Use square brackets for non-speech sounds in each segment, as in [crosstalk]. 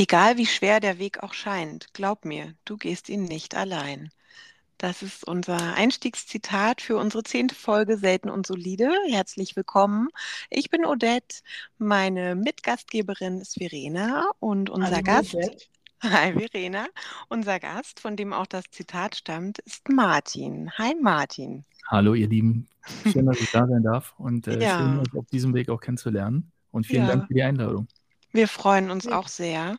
Egal wie schwer der Weg auch scheint, glaub mir, du gehst ihn nicht allein. Das ist unser Einstiegszitat für unsere zehnte Folge Selten und Solide. Herzlich willkommen. Ich bin Odette, meine Mitgastgeberin ist Verena und unser Hallo, Gast, Odette. [laughs] hi Verena, unser Gast, von dem auch das Zitat stammt, ist Martin. Hi Martin. Hallo ihr Lieben, schön, dass ich da sein darf und äh, schön, Ja, euch auf diesem Weg auch kennenzulernen und vielen Dank ja. für die Einladung. Wir freuen uns auch sehr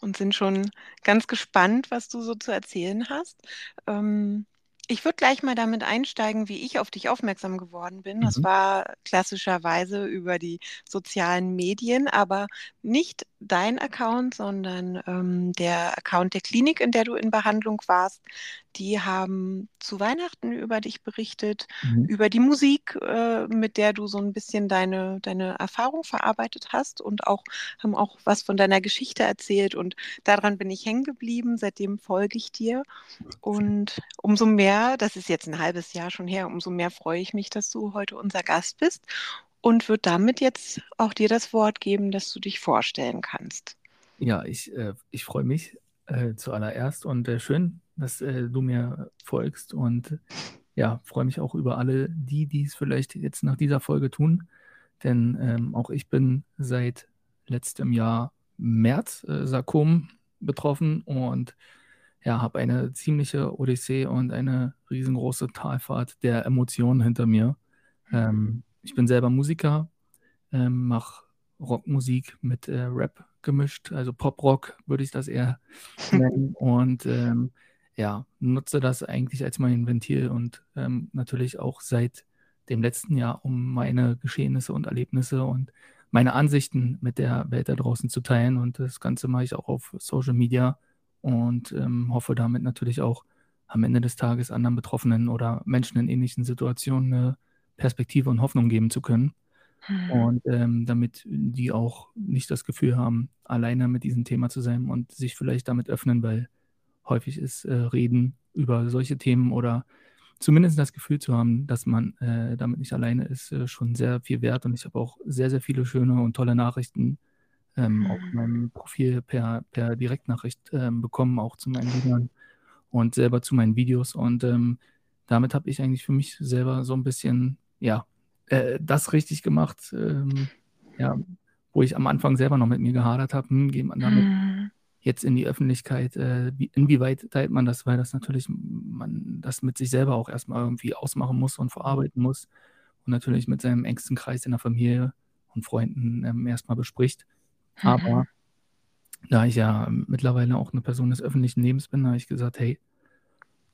und sind schon ganz gespannt, was du so zu erzählen hast. Ähm, ich würde gleich mal damit einsteigen, wie ich auf dich aufmerksam geworden bin. Das Mhm. war klassischerweise über die sozialen Medien, aber nicht dein Account, sondern ähm, der Account der Klinik, in der du in Behandlung warst. Die haben zu Weihnachten über dich berichtet, Mhm. über die Musik, äh, mit der du so ein bisschen deine, deine Erfahrung verarbeitet hast und auch haben auch was von deiner Geschichte erzählt und daran bin ich hängen geblieben. Seitdem folge ich dir und umso mehr, das ist jetzt ein halbes Jahr schon her, umso mehr freue ich mich, dass du heute unser Gast bist und würde damit jetzt auch dir das Wort geben, dass du dich vorstellen kannst. Ja, ich, äh, ich freue mich äh, zuallererst und äh, schön, dass äh, du mir folgst und ja, freue mich auch über alle die, die es vielleicht jetzt nach dieser Folge tun, denn ähm, auch ich bin seit letztem Jahr März äh, Sarkom betroffen und ja, habe eine ziemliche Odyssee und eine riesengroße Talfahrt der Emotionen hinter mir. Ähm, ich bin selber Musiker, ähm, mache Rockmusik mit äh, Rap gemischt, also Pop-Rock würde ich das eher [laughs] nennen. Und ähm, ja, nutze das eigentlich als mein Ventil und ähm, natürlich auch seit dem letzten Jahr, um meine Geschehnisse und Erlebnisse und meine Ansichten mit der Welt da draußen zu teilen. Und das Ganze mache ich auch auf Social Media und ähm, hoffe damit natürlich auch am Ende des Tages anderen Betroffenen oder Menschen in ähnlichen Situationen eine Perspektive und Hoffnung geben zu können. Hm. Und ähm, damit die auch nicht das Gefühl haben, alleine mit diesem Thema zu sein und sich vielleicht damit öffnen, weil häufig ist äh, Reden über solche Themen oder zumindest das Gefühl zu haben, dass man äh, damit nicht alleine ist, äh, schon sehr viel wert. Und ich habe auch sehr, sehr viele schöne und tolle Nachrichten ähm, auf Hm. meinem Profil per, per Direktnachricht ähm, bekommen, auch zu meinen Liedern und selber zu meinen Videos. Und ähm, damit habe ich eigentlich für mich selber so ein bisschen, ja, äh, das richtig gemacht, ähm, ja, wo ich am Anfang selber noch mit mir gehadert habe, hm, geht man damit Hm. jetzt in die Öffentlichkeit, äh, wie, inwieweit teilt man das, weil das natürlich man das mit sich selber auch erstmal irgendwie ausmachen muss und verarbeiten muss und natürlich mit seinem engsten Kreis in der Familie und Freunden ähm, erstmal bespricht. Aber Mhm. da ich ja mittlerweile auch eine Person des öffentlichen Lebens bin, habe ich gesagt, hey,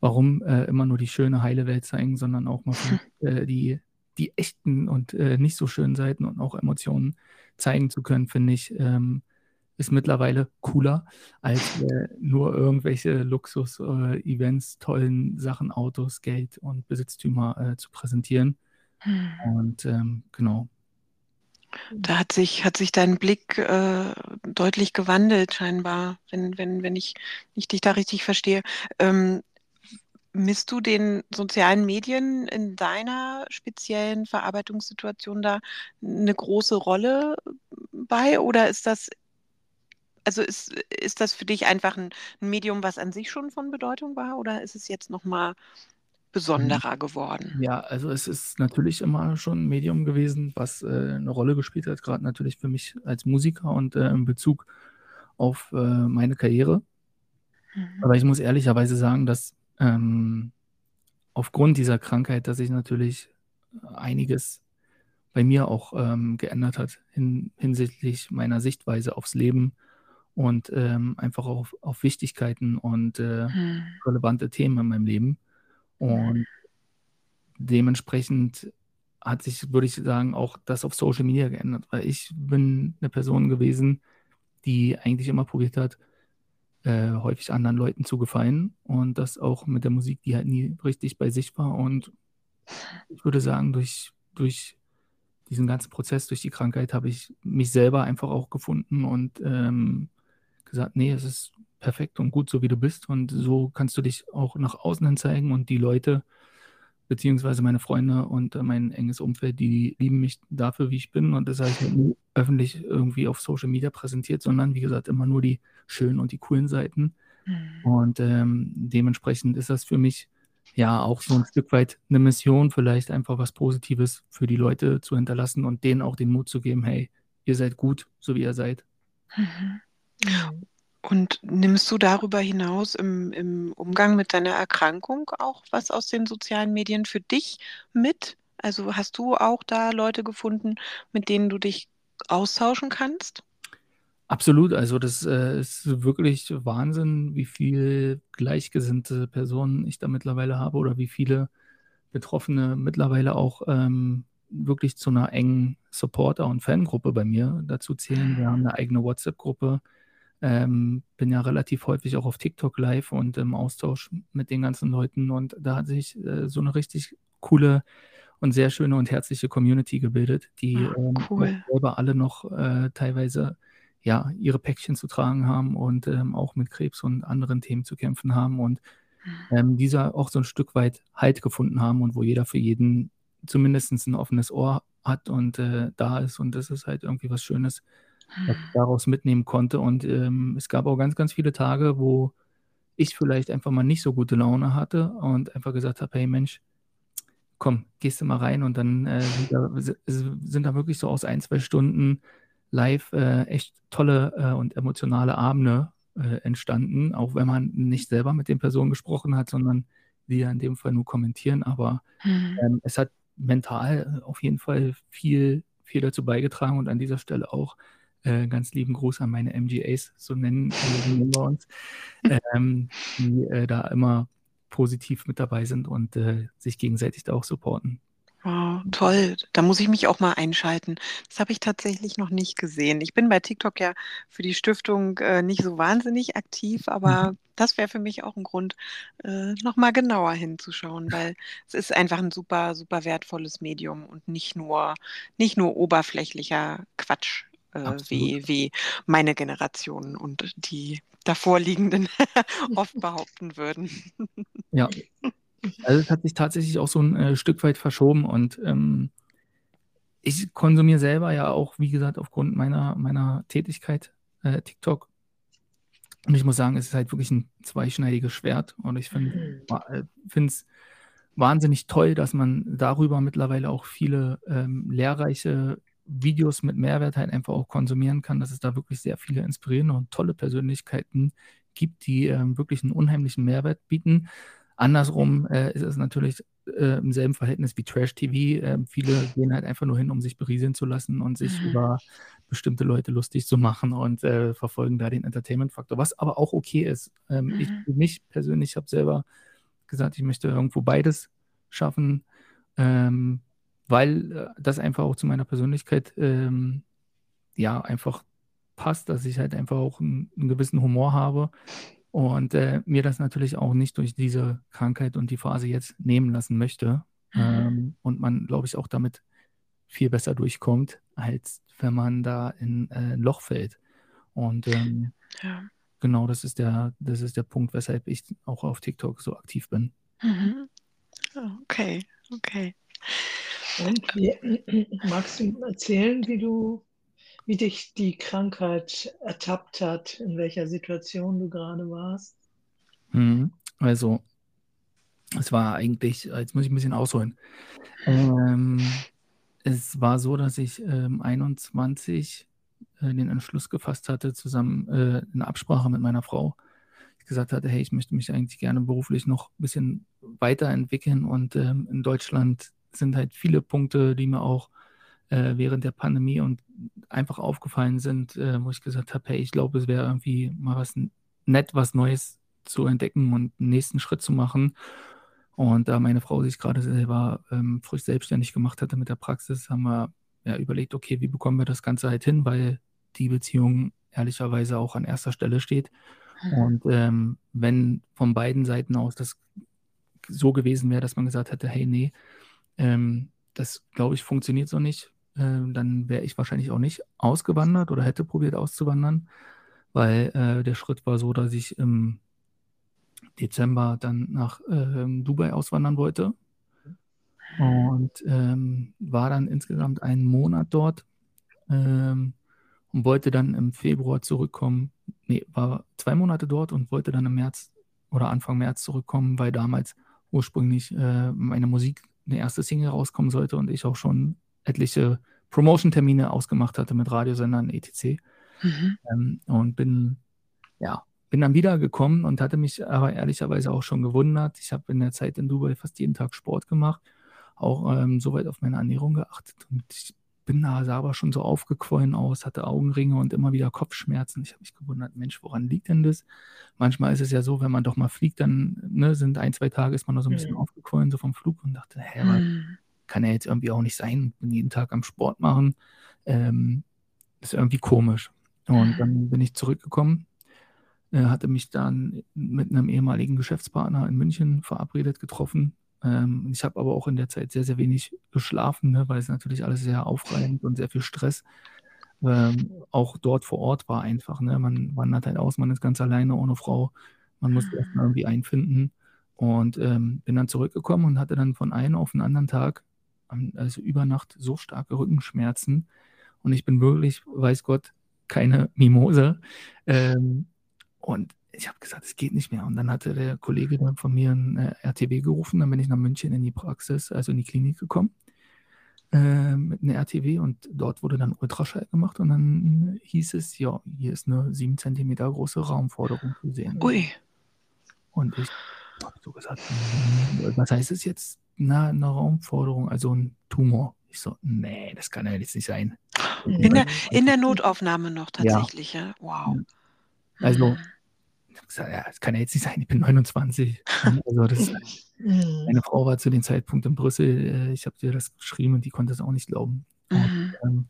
warum äh, immer nur die schöne, heile Welt zeigen, sondern auch mal [laughs] äh, die, die echten und äh, nicht so schönen Seiten und auch Emotionen zeigen zu können, finde ich, ähm, ist mittlerweile cooler, als äh, nur irgendwelche Luxus-Events, tollen Sachen, Autos, Geld und Besitztümer äh, zu präsentieren. Hm. Und ähm, genau. Da hat sich, hat sich dein Blick äh, deutlich gewandelt, scheinbar, wenn, wenn, wenn ich, ich dich da richtig verstehe. Ähm, misst du den sozialen Medien in deiner speziellen Verarbeitungssituation da eine große Rolle bei? Oder ist das, also ist, ist das für dich einfach ein, Medium, was an sich schon von Bedeutung war? Oder ist es jetzt nochmal besonderer geworden? Ja, also es ist natürlich immer schon ein Medium gewesen, was äh, eine Rolle gespielt hat, gerade natürlich für mich als Musiker und äh, in Bezug auf äh, meine Karriere. Mhm. Aber ich muss ehrlicherweise sagen, dass ähm, aufgrund dieser Krankheit, dass sich natürlich einiges bei mir auch ähm, geändert hat hin, hinsichtlich meiner Sichtweise aufs Leben und ähm, einfach auf, auf Wichtigkeiten und äh, Hm. relevante Themen in meinem Leben. Und dementsprechend hat sich, würde ich sagen, auch das auf Social Media geändert, weil ich bin eine Person gewesen, die eigentlich immer probiert hat, äh, häufig anderen Leuten zu gefallen und das auch mit der Musik, die halt nie richtig bei sich war. Und ich würde sagen, durch, durch diesen ganzen Prozess, durch die Krankheit, habe ich mich selber einfach auch gefunden und ähm, gesagt, nee, es ist perfekt und gut, so wie du bist. Und so kannst du dich auch nach außen hin zeigen und die Leute beziehungsweise meine Freunde und äh, mein enges Umfeld, die lieben mich dafür, wie ich bin. Und das heißt halt nie öffentlich irgendwie auf Social Media präsentiert, sondern wie gesagt immer nur die schönen und die coolen Seiten. Mhm. Und ähm, dementsprechend ist das für mich ja auch so ein Stück weit eine Mission, vielleicht einfach was Positives für die Leute zu hinterlassen und denen auch den Mut zu geben, hey, ihr seid gut, so wie ihr seid. Mhm. Und nimmst du darüber hinaus im, im Umgang mit deiner Erkrankung auch was aus den sozialen Medien für dich mit? Also hast du auch da Leute gefunden, mit denen du dich austauschen kannst? Absolut, also das äh, ist wirklich Wahnsinn, wie viel gleichgesinnte Personen ich da mittlerweile habe oder wie viele Betroffene mittlerweile auch ähm, wirklich zu einer engen Supporter- und Fangruppe bei mir dazu zählen. Wir haben eine eigene WhatsApp-Gruppe. Ähm, bin ja relativ häufig auch auf TikTok live und im Austausch mit den ganzen Leuten. Und da hat sich äh, so eine richtig coole und sehr schöne und herzliche Community gebildet, die ah, ähm, cool. selber alle noch äh, teilweise ja, ihre Päckchen zu tragen haben und ähm, auch mit Krebs und anderen Themen zu kämpfen haben und mhm. ähm, dieser auch so ein Stück weit Halt gefunden haben und wo jeder für jeden zumindest ein offenes Ohr hat und äh, da ist. Und das ist halt irgendwie was Schönes, was ich hm. daraus mitnehmen konnte. Und ähm, es gab auch ganz, ganz viele Tage, wo ich vielleicht einfach mal nicht so gute Laune hatte und einfach gesagt habe, hey Mensch, komm, gehst du mal rein und dann äh, sind, da, sind, da, wirklich so aus ein, zwei Stunden live äh, echt tolle äh, und emotionale Abende äh, entstanden, auch wenn man nicht selber mit den Personen gesprochen hat, sondern die ja in dem Fall nur kommentieren. Aber mhm. ähm, es hat mental auf jeden Fall viel, viel dazu beigetragen und an dieser Stelle auch äh, ganz lieben Gruß an meine MGAs, so nennen, äh, nennen wir uns, ähm, die äh, da immer positiv mit dabei sind und äh, sich gegenseitig da auch supporten. Wow, toll. Da muss ich mich auch mal einschalten. Das habe ich tatsächlich noch nicht gesehen. Ich bin bei TikTok ja für die Stiftung äh, nicht so wahnsinnig aktiv, aber mhm. das wäre für mich auch ein Grund, äh, nochmal genauer hinzuschauen, weil es ist einfach ein super, super wertvolles Medium und nicht nur, nicht nur oberflächlicher Quatsch, äh, wie, wie meine Generation und die davorliegenden [laughs] oft [laughs] behaupten würden. Ja, [laughs] also es hat sich tatsächlich auch so ein äh, Stück weit verschoben und ähm, ich konsumiere selber ja auch, wie gesagt, aufgrund meiner, meiner Tätigkeit äh, TikTok. Und ich muss sagen, es ist halt wirklich ein zweischneidiges Schwert. Und ich finde es äh, wahnsinnig toll, dass man darüber mittlerweile auch viele ähm, lehrreiche Videos mit Mehrwert halt einfach auch konsumieren kann, dass es da wirklich sehr viele inspirierende und tolle Persönlichkeiten gibt, die ähm, wirklich einen unheimlichen Mehrwert bieten. Andersrum äh, ist es natürlich äh, im selben Verhältnis wie Trash-TV. Äh, viele gehen halt einfach nur hin, um sich berieseln zu lassen und sich mhm. über bestimmte Leute lustig zu machen und äh, verfolgen da den Entertainment-Faktor, was aber auch okay ist. Ähm, mhm. Ich für mich persönlich habe selber gesagt, ich möchte irgendwo beides schaffen, ähm, weil äh, das einfach auch zu meiner Persönlichkeit ähm, ja einfach passt, dass ich halt einfach auch einen, einen gewissen Humor habe und äh, mir das natürlich auch nicht durch diese Krankheit und die Phase jetzt nehmen lassen möchte. Mhm. Ähm, und man, glaube ich, auch damit viel besser durchkommt, als wenn man da in äh, ein Loch fällt. Und ähm, ja. genau das ist der, das ist der Punkt, weshalb ich auch auf TikTok so aktiv bin. Mhm. Okay, okay. Und wie, [clears throat] magst du erzählen, wie du wie dich die Krankheit ertappt hat, in welcher Situation du gerade warst? Hm, also, es war eigentlich, jetzt muss ich ein bisschen ausholen. Ähm, es war so, dass ich ähm, 21 äh, den Entschluss gefasst hatte, zusammen äh, in Absprache mit meiner Frau. Ich gesagt hatte, hey, ich möchte mich eigentlich gerne beruflich noch ein bisschen weiterentwickeln und ähm, in Deutschland sind halt viele Punkte, die mir auch äh, während der Pandemie und einfach aufgefallen sind, äh, wo ich gesagt habe, hey, ich glaube, es wäre irgendwie mal was nett, was Neues zu entdecken und einen nächsten Schritt zu machen. Und da meine Frau sich gerade selber ähm, frisch selbstständig gemacht hatte mit der Praxis, haben wir ja, überlegt, okay, wie bekommen wir das Ganze halt hin, weil die Beziehung ehrlicherweise auch an erster Stelle steht. Mhm. Und ähm, wenn von beiden Seiten aus das so gewesen wäre, dass man gesagt hätte, hey, nee, ähm, das glaube ich funktioniert so nicht, äh, dann wäre ich wahrscheinlich auch nicht ausgewandert oder hätte probiert auszuwandern, weil äh, der Schritt war so, dass ich im Dezember dann nach äh, Dubai auswandern wollte. und ähm, war dann insgesamt einen Monat dort ähm, und wollte dann im Februar zurückkommen. Nee, war zwei Monate dort und wollte dann im März oder Anfang März zurückkommen, weil damals ursprünglich äh, meine Musik, eine erste Single rauskommen sollte und ich auch schon etliche Promotion-Termine ausgemacht hatte mit Radiosendern etc. Mhm. Ähm, und bin, ja, bin dann wiedergekommen und hatte mich aber ehrlicherweise auch schon gewundert. Ich habe in der Zeit in Dubai fast jeden Tag Sport gemacht, auch ähm, soweit auf meine Ernährung geachtet und ich bin da, sah aber schon so aufgequollen aus, hatte Augenringe und immer wieder Kopfschmerzen. Ich habe mich gewundert, Mensch, woran liegt denn das? Manchmal ist es ja so, wenn man doch mal fliegt, dann ne, sind ein, zwei Tage, ist man noch so ein bisschen mhm. aufgequollen, so vom Flug und dachte, hä, mhm. kann ja jetzt irgendwie auch nicht sein, bin jeden Tag am Sport machen. Ähm, ist irgendwie komisch. Und dann bin ich zurückgekommen, äh, hatte mich dann mit einem ehemaligen Geschäftspartner in München verabredet, getroffen. Ähm, ich habe aber auch in der Zeit sehr, sehr wenig geschlafen, ne, weil es natürlich alles sehr aufreibend und sehr viel Stress. Ähm, auch dort vor Ort war einfach. Ne? Man wandert halt aus, man ist ganz alleine ohne Frau. Man muss erst mal irgendwie einfinden. Und ähm, bin dann zurückgekommen und hatte dann von einem auf den anderen Tag, also über Nacht, so starke Rückenschmerzen. Und ich bin wirklich, weiß Gott, keine Mimose. Ähm, und ich habe gesagt, es geht nicht mehr. Und dann hatte der Kollege dann von mir ein äh, RTW gerufen. Dann bin ich nach München in die Praxis, also in die Klinik gekommen äh, mit einer RTW und dort wurde dann Ultraschall gemacht und dann hieß es, ja, hier ist eine 7 cm große Raumforderung zu sehen. Ui. Und ich habe so gesagt, was heißt es jetzt? Na, eine Raumforderung, also ein Tumor. Ich so, nee, das kann ja jetzt nicht sein. In der, in der Notaufnahme noch tatsächlich, ja. ja. Wow. Also, hm. Gesagt, ja, das kann ja jetzt nicht sein, ich bin 29. Also das, [laughs] meine Frau war zu dem Zeitpunkt in Brüssel, äh, ich habe dir das geschrieben und die konnte es auch nicht glauben. Und, mhm. ähm,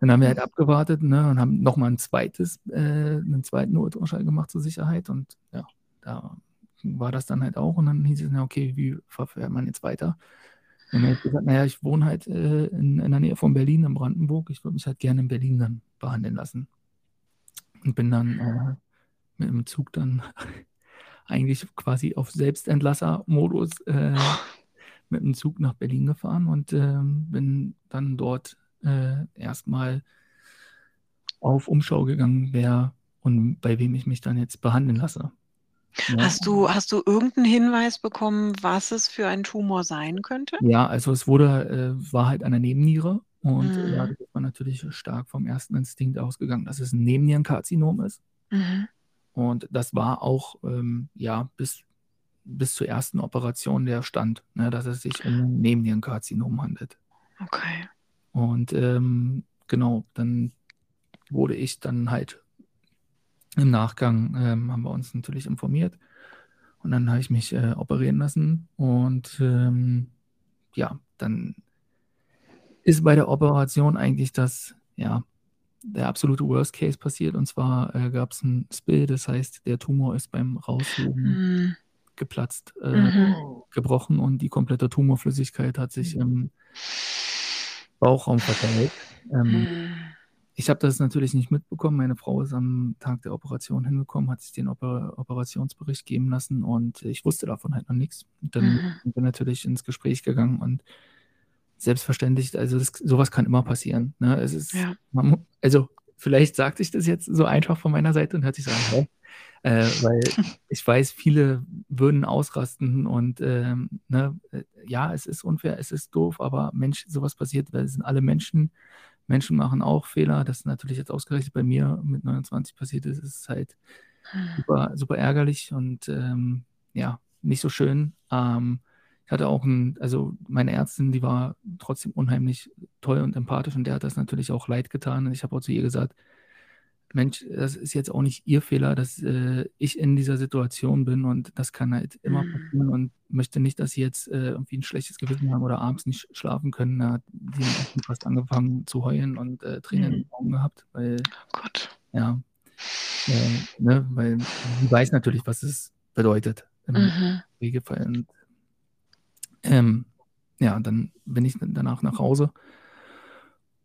dann haben wir halt abgewartet ne, und haben nochmal ein zweites, äh, einen zweiten Ultraschall gemacht zur Sicherheit und ja, da war das dann halt auch und dann hieß es, ja, okay, wie verfährt man jetzt weiter? Und dann habe ich gesagt, naja, ich wohne halt äh, in, in, der Nähe von Berlin, in Brandenburg. Ich würde mich halt gerne in Berlin dann behandeln lassen. Und bin dann äh, mit dem Zug dann [laughs] eigentlich quasi auf Selbstentlasser-Modus äh, [laughs] mit dem Zug nach Berlin gefahren und äh, bin dann dort äh, erstmal auf Umschau gegangen, wer und bei wem ich mich dann jetzt behandeln lasse. Ja. Hast du, hast du irgendeinen Hinweis bekommen, was es für ein Tumor sein könnte? Ja, also es wurde, äh, war halt eine Nebenniere und mhm. da ist man natürlich stark vom ersten Instinkt ausgegangen, dass es ein Nebennierenkarzinom ist. Mhm. Und das war auch ähm, ja bis, bis zur ersten Operation der Stand, ne, dass es sich um Nebennierenkarzinom handelt. Okay. Und ähm, genau, dann wurde ich dann halt im Nachgang, ähm, haben wir uns natürlich informiert. Und dann habe ich mich äh, operieren lassen. Und ähm, ja, dann ist bei der Operation eigentlich das, ja, der absolute Worst Case passiert. Und zwar äh, gab es ein Spill, das heißt, der Tumor ist beim Raushoben mhm. geplatzt, äh, mhm. gebrochen und die komplette Tumorflüssigkeit hat sich im Bauchraum verteilt. Ähm, mhm. Ich habe das natürlich nicht mitbekommen. Meine Frau ist am Tag der Operation hingekommen, hat sich den Oper Operationsbericht geben lassen und ich wusste davon halt noch nichts. Und dann mhm. bin ich natürlich ins Gespräch gegangen und selbstverständlich, also das, sowas kann immer passieren. Ne? Es ist, ja. man, also vielleicht sagte ich das jetzt so einfach von meiner Seite und hört sich so an, äh, weil [laughs] ich weiß, viele würden ausrasten und ähm, ne, äh, ja, es ist unfair, es ist doof, aber Mensch, sowas passiert, weil es sind alle Menschen. Menschen machen auch Fehler. Das ist natürlich jetzt ausgerechnet bei mir mit 29 passiert ist, ist halt hm. super, super ärgerlich und ähm, ja, nicht so schön. Ähm, ich hatte auch ein, also meine Ärztin, die war trotzdem unheimlich toll und empathisch und der hat das natürlich auch leid getan. Und ich habe auch zu ihr gesagt, Mensch, das ist jetzt auch nicht ihr Fehler, dass äh, ich in dieser Situation bin und das kann halt immer mhm. passieren und möchte nicht, dass sie jetzt äh, irgendwie ein schlechtes Gewissen haben oder abends nicht schlafen können. Da hat sie fast angefangen zu heulen und äh, Tränen mhm. in den Augen gehabt, weil, oh Gott. ja, äh, ne, weil sie weiß natürlich, was es bedeutet im mhm. Regelfall. Und ähm, ja, dann bin ich danach nach Hause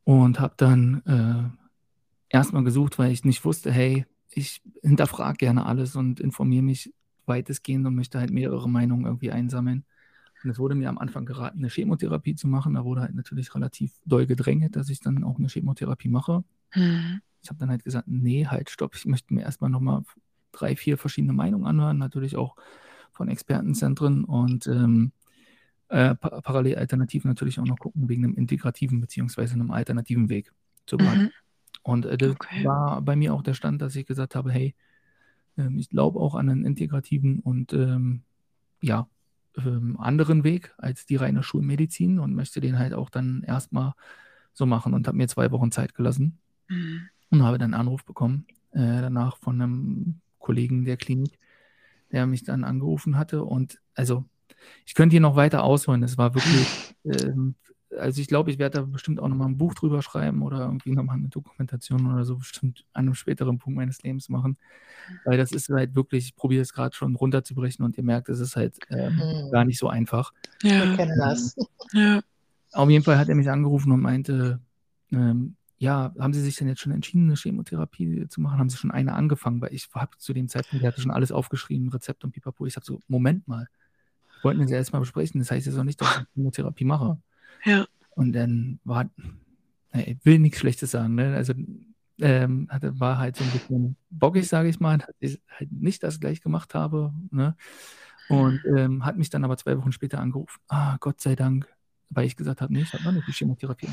und habe dann äh, erstmal gesucht, weil ich nicht wusste, hey, ich hinterfrage gerne alles und informiere mich weitestgehend und möchte halt mehrere Meinungen irgendwie einsammeln. Und es wurde mir am Anfang geraten, eine Chemotherapie zu machen. Da wurde halt natürlich relativ doll gedrängt, dass ich dann auch eine Chemotherapie mache. Mhm. Ich habe dann halt gesagt, nee, halt, stopp, ich möchte mir erstmal nochmal drei, vier verschiedene Meinungen anhören, natürlich auch von Expertenzentren und ähm, äh, pa parallel alternativ natürlich auch noch gucken wegen einem integrativen beziehungsweise einem alternativen Weg zur Behandlung. Mhm. Und äh, das okay. war bei mir auch der Stand, dass ich gesagt habe, hey, äh, ich glaube auch an einen integrativen und ähm, ja, ähm, anderen Weg als die reine Schulmedizin und möchte den halt auch dann erstmal so machen und habe mir zwei Wochen Zeit gelassen mhm. und habe dann einen Anruf bekommen äh, danach von einem Kollegen der Klinik, der mich dann angerufen hatte und also ich könnte hier noch weiter ausholen. Es war wirklich, [laughs] ähm, also ich glaube, ich werde da bestimmt auch nochmal ein Buch drüber schreiben oder irgendwie nochmal eine Dokumentation oder so bestimmt an einem späteren Punkt meines Lebens machen. Weil das ist halt wirklich, ich probiere es gerade schon runterzubrechen und ihr merkt, es ist halt ähm, mhm. gar nicht so einfach. Ja. Wir kennen das. Ja. Auf jeden Fall hat er mich angerufen und meinte, ähm, ja, haben Sie sich denn jetzt schon entschieden, eine Chemotherapie zu machen? Haben Sie schon eine angefangen? Weil ich habe zu dem Zeitpunkt, der hatte schon alles aufgeschrieben, Rezept und pipapo. Ich sage so, Moment mal, wollten wir sie erstmal besprechen. Das heißt jetzt auch nicht, dass ich Chemotherapie mache. Ja. Und dann war, ich will nichts Schlechtes sagen, ne? Also ähm, hatte, war halt so ein bisschen bockig, sage ich mal, dass ich halt nicht das gleich gemacht habe. Ne? Und ähm, hat mich dann aber zwei Wochen später angerufen. Ah, Gott sei Dank, weil ich gesagt habe, nee, ich habe noch nicht die Chemotherapie.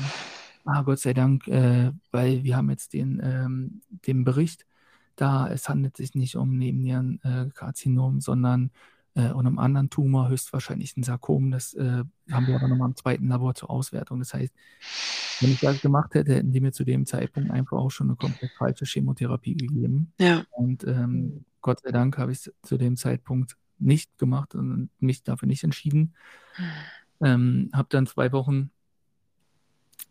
Ah, Gott sei Dank, äh, weil wir haben jetzt den, ähm, den Bericht da, es handelt sich nicht um Nebennierenkarzinom, äh, sondern äh, und einem anderen Tumor, höchstwahrscheinlich ein Sarkom. Das äh, haben wir aber nochmal im zweiten Labor zur Auswertung. Das heißt, wenn ich das gemacht hätte, hätten die mir zu dem Zeitpunkt einfach auch schon eine komplett falsche Chemotherapie gegeben. Ja. Und ähm, Gott sei Dank habe ich es zu dem Zeitpunkt nicht gemacht und mich dafür nicht entschieden. Ähm, habe dann zwei Wochen,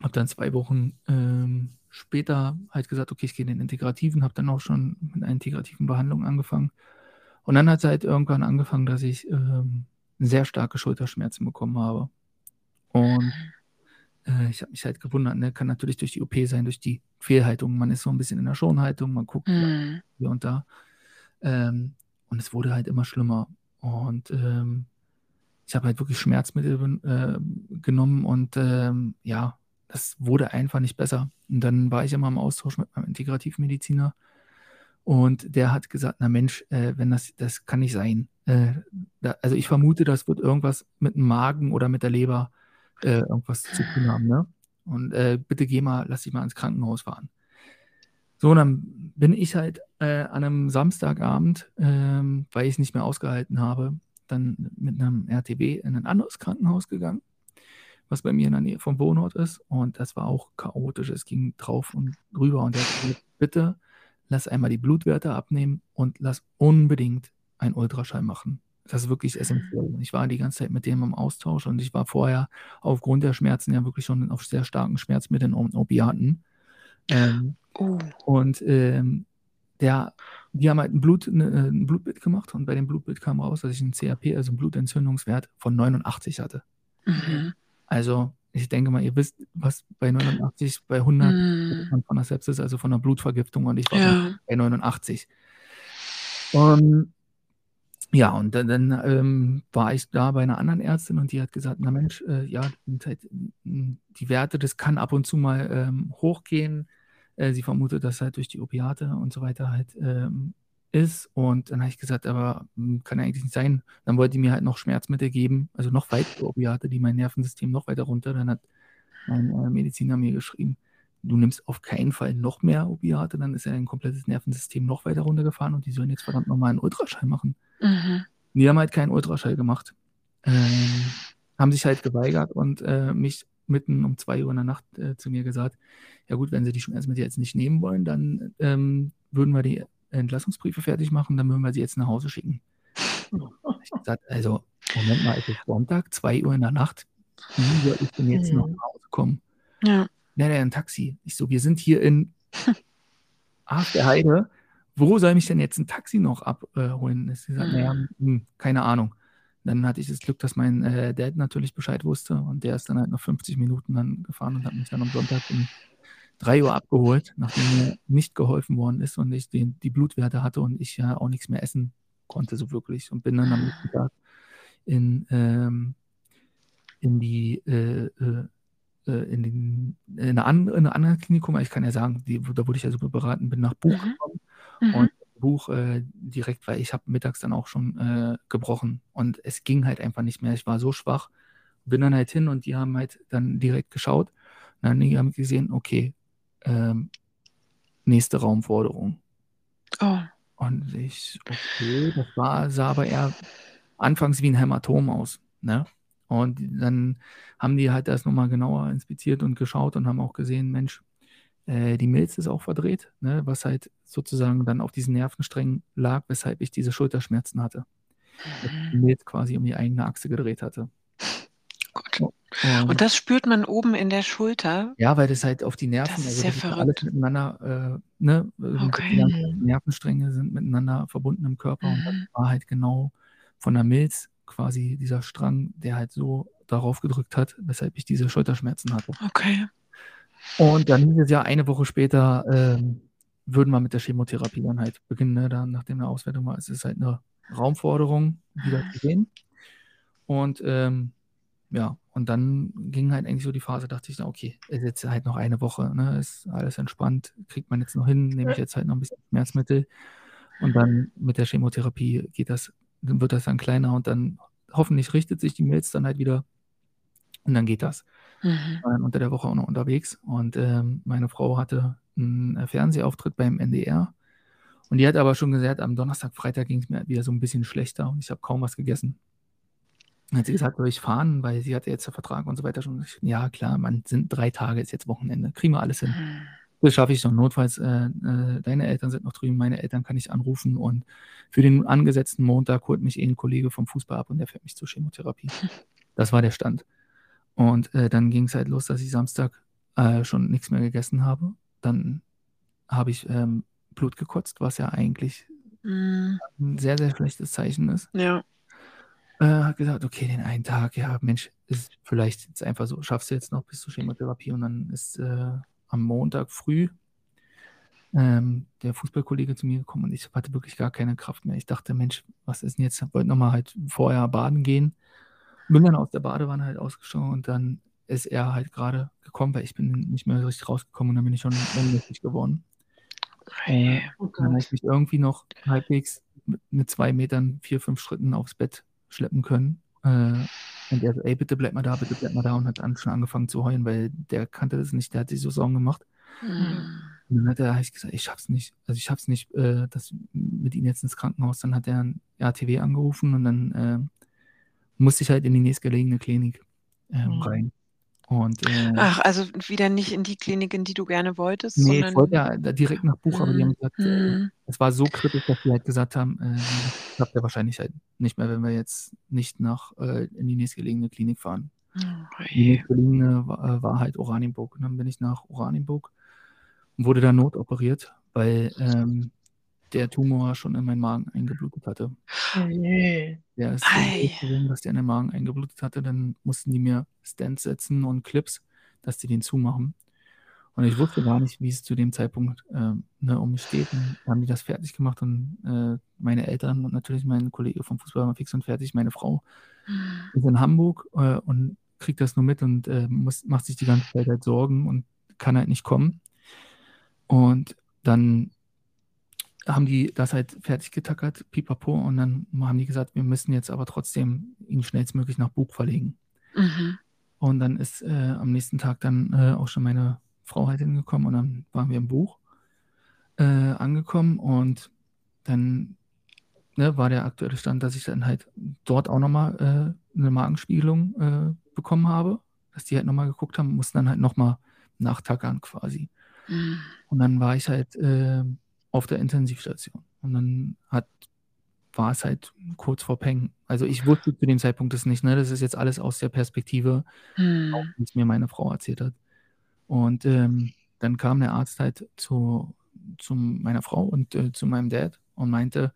habe dann zwei Wochen ähm, später halt gesagt, okay, ich gehe in den Integrativen, habe dann auch schon mit einer integrativen Behandlung angefangen und dann hat es halt irgendwann angefangen, dass ich ähm, sehr starke Schulterschmerzen bekommen habe. Und äh, ich habe mich halt gewundert, ne? kann natürlich durch die OP sein, durch die Fehlhaltung. Man ist so ein bisschen in der Schonhaltung, man guckt mhm. hier und da. Ähm, und es wurde halt immer schlimmer. Und ähm, ich habe halt wirklich Schmerzmittel äh, genommen und ja, das wurde einfach nicht besser. Und dann war ich immer im Austausch mit meinem Integrativmediziner. Und der hat gesagt, na Mensch, äh, wenn das, das kann nicht sein. Äh, da, also ich vermute, das wird irgendwas mit dem Magen oder mit der Leber äh, irgendwas zu tun haben. Ne? Und äh, bitte geh mal, lass dich mal ins Krankenhaus fahren. So, und dann bin ich halt äh, an einem Samstagabend, ähm, weil ich es nicht mehr ausgehalten habe, dann mit einem RTW in ein anderes Krankenhaus gegangen, was bei mir in der Nähe vom Wohnort ist. Und das war auch chaotisch. Es ging drauf und drüber. Und der hat gesagt, bitte lass einmal die Blutwerte abnehmen und lass unbedingt einen Ultraschall machen. Das ist wirklich essentiell. Ich war die ganze Zeit mit dem im Austausch und ich war vorher aufgrund der Schmerzen ja wirklich schon auf sehr starken Schmerzmitteln und Opiaten. Ähm, oh. Und ähm, der, die haben halt ein, Blut, ne, ein Blutbild gemacht und bei dem Blutbild kam raus, dass ich einen CRP, also einen Blutentzündungswert von 89 hatte. Mhm. Also ich denke mal, ihr wisst, was bei 89, bei 100 mm. von der Sepsis, also von der Blutvergiftung und ich war ja. bei 89. Und ja, und dann, dann ähm, war ich da bei einer anderen Ärztin und die hat gesagt, na Mensch, äh, ja, halt, die Werte, das kann ab und zu mal ähm, hochgehen. Äh, sie vermutet, dass halt durch die Opiate und so weiter halt ähm, ist. Und dann habe ich gesagt, aber hm, kann ja eigentlich nicht sein. Dann wollte die mir halt noch Schmerzmittel geben, also noch weitere Opiate, die mein Nervensystem noch weiter runter. Dann hat mein äh, Mediziner mir geschrieben, du nimmst auf keinen Fall noch mehr Opiate, dann ist ja dein komplettes Nervensystem noch weiter runtergefahren und die sollen jetzt verdammt nochmal einen Ultraschall machen. Mhm. Die haben halt keinen Ultraschall gemacht. Ähm, haben sich halt geweigert und äh, mich mitten um zwei Uhr in der Nacht äh, zu mir gesagt, ja gut, wenn sie die Schmerzmittel jetzt nicht nehmen wollen, dann ähm, würden wir die Entlassungsbriefe fertig machen, dann würden wir sie jetzt nach Hause schicken. Ich gesagt, also, Moment mal, es ist Sonntag, 2 Uhr in der Nacht. Wie soll ich denn jetzt noch nach Hause kommen? Ja. Ja, ein Taxi. Ich so, wir sind hier in Ach der Heide. Wo soll mich denn jetzt ein Taxi noch abholen? Äh, sie sagt, naja, hm, keine Ahnung. Dann hatte ich das Glück, dass mein äh, Dad natürlich Bescheid wusste und der ist dann halt noch 50 Minuten dann gefahren und hat mich dann am Sonntag um 3 Uhr abgeholt, nachdem mir nicht geholfen worden ist und ich den, die Blutwerte hatte und ich ja auch nichts mehr essen konnte, so wirklich. Und bin dann am nächsten Tag in, ähm, in die äh, äh, äh in, den, in, eine andere, in eine andere Klinikum, ich kann ja sagen, die, da wurde ich ja super beraten, bin nach Buch mhm. gekommen mhm. und Buch äh, direkt, weil ich habe mittags dann auch schon äh, gebrochen und es ging halt einfach nicht mehr. Ich war so schwach, bin dann halt hin und die haben halt dann direkt geschaut und dann die haben gesehen, okay, ähm, nächste Raumforderung. Oh. Und ich, okay, das war, sah aber eher anfangs wie ein Hämatom aus. Ne? Und dann haben die halt das nochmal genauer inspiziert und geschaut und haben auch gesehen, Mensch, äh, die Milz ist auch verdreht, ne? was halt sozusagen dann auf diesen Nervensträngen lag, weshalb ich diese Schulterschmerzen hatte. Die mhm. Milz quasi um die eigene Achse gedreht hatte. Gut. Und, und, das spürt man oben in der Schulter? Ja, weil das halt auf die Nerven, das ist also das alles miteinander, äh, ne, okay. die Nervenstränge sind miteinander verbunden im Körper mhm. und das war halt genau von der Milz quasi dieser Strang, der halt so darauf gedrückt hat, weshalb ich diese Schulterschmerzen hatte. Okay. Und dann hieß es ja eine Woche später, ähm, würden wir mit der Chemotherapie dann halt beginnen, ne? dann, nachdem eine Auswertung war. Es ist halt eine Raumforderung, wieder zu sehen. Und ähm, ja, und dann ging halt eigentlich so die Phase, dachte ich, okay, ist jetzt halt noch eine Woche, ne? ist alles entspannt, kriegt man jetzt noch hin, nehme ich jetzt halt noch ein bisschen Schmerzmittel und dann mit der Chemotherapie geht das, dann wird das dann kleiner und dann hoffentlich richtet sich die Milz dann halt wieder und dann geht das. Mhm. War unter der Woche auch noch unterwegs und ähm, meine Frau hatte einen Fernsehauftritt beim NDR und die hat aber schon gesagt, am Donnerstag, Freitag ging es mir wieder so ein bisschen schlechter und ich habe kaum was gegessen. Hat sie gesagt, soll ich fahren, weil sie hatte jetzt den Vertrag und so weiter schon. Ja, klar, man sind drei Tage, ist jetzt Wochenende. Kriegen wir alles hin. Mhm. Das schaffe ich schon. Notfalls, äh, äh, deine Eltern sind noch drüben, meine Eltern kann ich anrufen und für den angesetzten Montag holt mich eh ein Kollege vom Fußball ab und der fährt mich zur Chemotherapie. [laughs] Das war der Stand. Und äh, dann ging es halt los, dass ich Samstag äh, schon nichts mehr gegessen habe. Dann habe ich ähm, Blut gekotzt, was ja eigentlich mm. ein sehr, sehr schlechtes Zeichen ist. Ja äh, hat gesagt, okay, den einen Tag, ja, Mensch, ist vielleicht jetzt einfach so, schaffst du jetzt noch bis zur Chemotherapie und dann ist äh, am Montag früh ähm, der Fußballkollege zu mir gekommen und ich hatte wirklich gar keine Kraft mehr. Ich dachte, Mensch, was ist denn jetzt? Ich wollte nochmal halt vorher baden gehen. Bin dann aus der Badewanne halt ausgeschaut und dann ist er halt gerade gekommen, weil ich bin nicht mehr richtig rausgekommen und dann bin ich schon ohnmächtig geworden. Äh, oh dann habe ich mich irgendwie noch halbwegs mit, mit zwei Metern, vier, fünf Schritten aufs Bett schleppen können. Äh, und er so, ey, bitte bleib mal da, bitte bleib mal da und hat dann schon angefangen zu heulen, weil der kannte das nicht, der hat sich so Sorgen gemacht. Mhm. Und dann hat er ich gesagt, ich schaff's nicht, also ich schaff's nicht, äh, das mit ihm jetzt ins Krankenhaus. Dann hat er ein RTW angerufen und dann äh, musste ich halt in die nächstgelegene Klinik äh, mhm. rein. Und, äh, Ach, also wieder nicht in die Klinik, in die du gerne wolltest? Nee, sondern... ich wollte ja direkt nach Buch, aber die haben gesagt, mhm. es war so kritisch, dass die halt gesagt haben, äh, das klappt ja wahrscheinlich halt nicht mehr, wenn wir jetzt nicht nach äh, in die nächstgelegene Klinik fahren. Oh, die nächstgelegene war, äh, war, halt Oranienburg. Und dann bin ich nach Oranienburg und wurde da notoperiert, weil ähm, der Tumor schon in meinen Magen eingeblutet hatte. Oh je. Der ist groß dass der in den Magen eingeblutet hatte. Dann mussten die mir Stents setzen und Clips, dass die den zumachen. Und ich wusste gar nicht, wie es zu dem Zeitpunkt äh, ne, um mich steht. Und dann haben die das fertig gemacht und äh, meine Eltern und natürlich mein Kollege vom Fußball waren fix und fertig. Meine Frau ist in Hamburg äh, und kriegt das nur mit und äh, muss, macht sich die ganze Zeit halt Sorgen und kann halt nicht kommen. Und dann haben die das halt fertig getackert, pipapo, und dann haben die gesagt, wir müssen jetzt aber trotzdem ihn schnellstmöglich nach Bug verlegen. Mhm. Und dann ist äh, am nächsten Tag dann äh, auch schon meine Frau halt hingekommen und dann waren wir im Buch äh, angekommen und dann ne, war der aktuelle Stand, dass ich dann halt dort auch nochmal äh, eine Magenspiegelung äh, bekommen habe, dass die halt nochmal geguckt haben, mussten dann halt nochmal nachtackern quasi. Mhm. Und dann war ich halt äh, auf der Intensivstation. Und dann hat, war es halt kurz vor Peng. Also ich wusste zu dem Zeitpunkt das nicht, ne? Das ist jetzt alles aus der Perspektive, hm. wie es mir meine Frau erzählt hat. Und ähm, dann kam der Arzt halt zu, zu meiner Frau und äh, zu meinem Dad und meinte,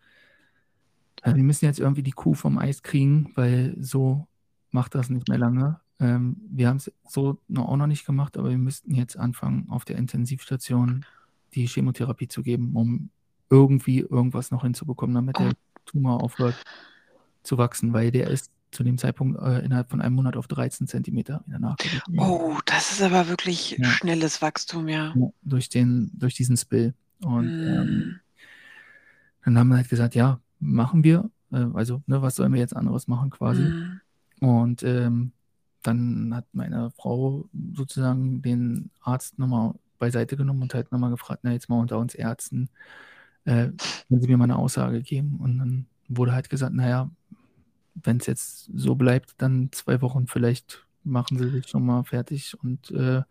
äh, wir müssen jetzt irgendwie die Kuh vom Eis kriegen, weil so macht das nicht mehr lange. Ähm, wir haben es so noch auch noch nicht gemacht, aber wir müssten jetzt anfangen, auf der Intensivstation die Chemotherapie zu geben, um irgendwie irgendwas noch hinzubekommen, damit der Tumor aufhört zu wachsen, weil der ist zu dem Zeitpunkt äh, innerhalb von einem Monat auf 13 Zentimeter wieder nachgelegt. Oh, das ist aber wirklich Ja. schnelles Wachstum, ja. Ja, durch, den, durch diesen Spill. Und ähm, Mm. dann haben wir halt gesagt, ja, machen wir. Äh, also, ne, was sollen wir jetzt anderes machen quasi? Mm. Und ähm, dann hat meine Frau sozusagen den Arzt nochmal beiseite genommen und halt nochmal gefragt, na jetzt mal unter uns Ärzten, äh, wenn Sie mir mal eine Aussage geben. Und dann wurde halt gesagt, naja, wenn es jetzt so bleibt, dann zwei Wochen vielleicht machen Sie sich schon mal fertig und äh,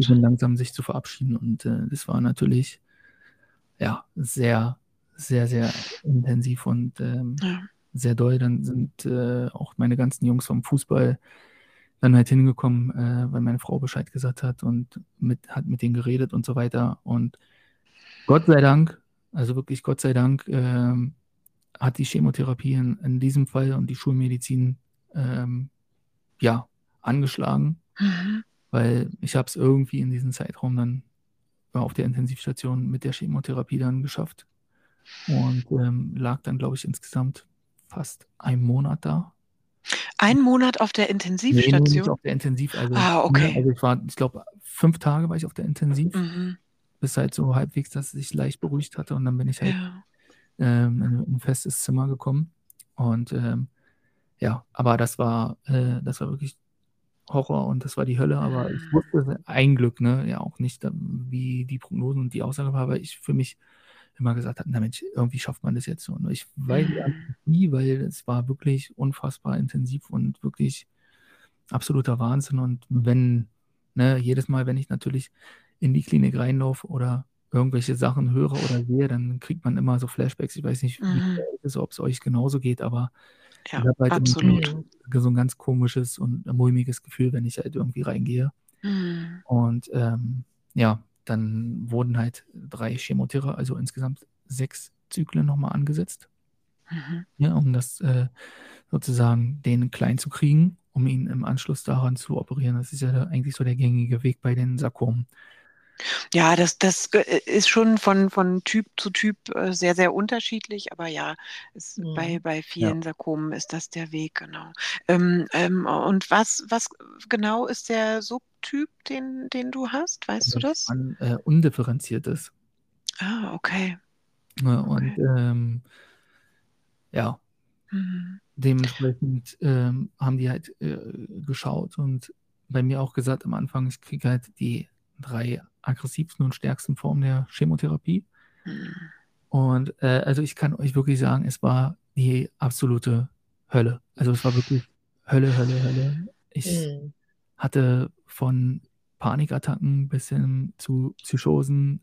Oh langsam sich zu verabschieden. Und äh, das war natürlich ja sehr, sehr, sehr intensiv und ähm, Ja. sehr doll. Dann sind äh, auch meine ganzen Jungs vom Fußball dann halt hingekommen, äh, weil meine Frau Bescheid gesagt hat und mit, hat mit denen geredet und so weiter. Und Gott sei Dank, also wirklich Gott sei Dank, ähm, hat die Chemotherapie in, in diesem Fall und die Schulmedizin ähm, ja angeschlagen, Mhm. weil ich habe es irgendwie in diesem Zeitraum dann auf der Intensivstation mit der Chemotherapie dann geschafft und ähm, lag dann, glaube ich, insgesamt fast einen Monat da. Ein Monat auf der Nee, nur nicht Intensivstation? auf der Intensiv. Also, Ah, okay. also ich war, ich glaube, fünf Tage war ich auf der Intensiv, Mhm. bis halt so halbwegs, dass es sich leicht beruhigt hatte und dann bin ich halt Ja. ähm, in, in ein festes Zimmer gekommen. Und ähm, ja, aber das war, äh, das war wirklich Horror und das war die Hölle. Aber ich Mhm. wusste ein Glück, ne, ja auch nicht, wie die Prognosen und die Aussage war, weil ich für mich immer gesagt habe, na Mensch, irgendwie schafft man das jetzt so. Und ich weiß Mhm. nie, weil es war wirklich unfassbar intensiv und wirklich absoluter Wahnsinn. Und wenn, ne, jedes Mal, wenn ich natürlich in die Klinik reinlaufe oder irgendwelche Sachen höre oder sehe, dann kriegt man immer so Flashbacks. Ich weiß nicht, Mhm. ob es euch genauso geht, aber ich Ja, habe halt absolut. so ein ganz komisches und mulmiges Gefühl, wenn ich halt irgendwie reingehe. Mhm. Und ähm, ja, dann wurden halt drei Chemotherapie, also insgesamt sechs Zyklen nochmal angesetzt, Mhm. ja, um das äh, sozusagen den klein zu kriegen, um ihn im Anschluss daran zu operieren. Das ist ja eigentlich so der gängige Weg bei den Sarkomen. Ja, das, das äh, ist schon von, von Typ zu Typ äh, sehr, sehr unterschiedlich, aber ja, es, Mhm. bei, bei Ja. vielen Sarkomen ist das der Weg, genau. Ähm, ähm, und was, was genau ist der Subtyp, den, den du hast? Weißt du das? An äh, undifferenziertes. Ah, okay. Ne, Okay. und ähm, ja, Mhm. dementsprechend ähm, haben die halt äh, geschaut und bei mir auch gesagt am Anfang, ich kriege halt die drei aggressivsten und stärksten Formen der Chemotherapie. Mhm. Und äh, also ich kann euch wirklich sagen, es war die absolute Hölle. Also es war wirklich Hölle, Hölle, Hölle. Ich Mhm. hatte von Panikattacken bis hin zu Psychosen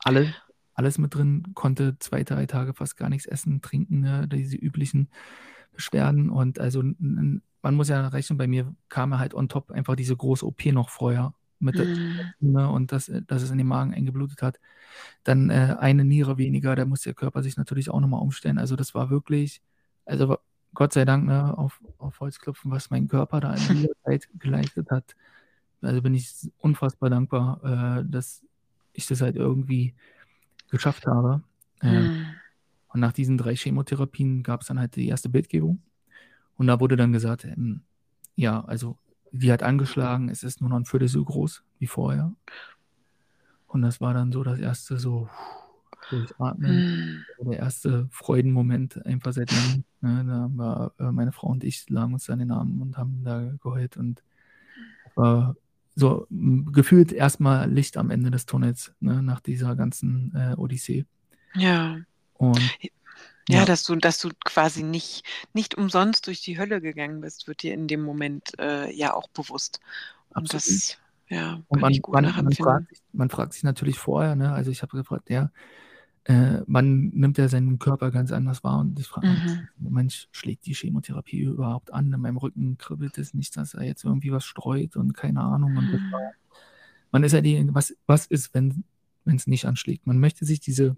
alles, alles mit drin, konnte zwei, drei Tage fast gar nichts essen, trinken, ne, diese üblichen Beschwerden. Und also man muss ja rechnen, bei mir kam halt on top einfach diese große OP noch vorher mit Mhm. und dass, äh, dass es in den Magen eingeblutet hat. Dann äh, eine Niere weniger, da muss der Körper sich natürlich auch nochmal umstellen. Also das war wirklich, also Gott sei Dank, ne, auf, auf Holz klopfen, was mein Körper da in dieser [laughs] Zeit geleistet hat. Also bin ich unfassbar dankbar, äh, dass ich das halt irgendwie geschafft habe. Ähm, Mhm. und nach diesen drei Chemotherapien gab es dann halt die erste Bildgebung. Und da wurde dann gesagt, ähm, ja, also die hat angeschlagen, es ist nur noch ein Viertel so groß wie vorher. Und das war dann so das erste so durchatmen, Mhm. der erste Freudenmoment einfach seit langem. Ne? Da haben wir, äh, meine Frau und ich lagen uns an den Armen und haben da geheult und war so m, gefühlt erstmal Licht am Ende des Tunnels, ne? nach dieser ganzen äh, Odyssee. Ja. Und Ja, ja, dass du, dass du quasi nicht, nicht umsonst durch die Hölle gegangen bist, wird dir in dem Moment äh, ja auch bewusst. Und absolut. das, ja, Und man, gut man, man, fragt sich, man fragt sich natürlich vorher, ne? also ich habe gefragt, ja, äh, man nimmt ja seinen Körper ganz anders wahr und ich frage mich, Mhm. Mensch, schlägt die Chemotherapie überhaupt an? In meinem Rücken kribbelt es nicht, dass er jetzt irgendwie was streut und keine Ahnung. Und Mhm. man ist ja die, was, was ist, wenn es nicht anschlägt? Man möchte sich diese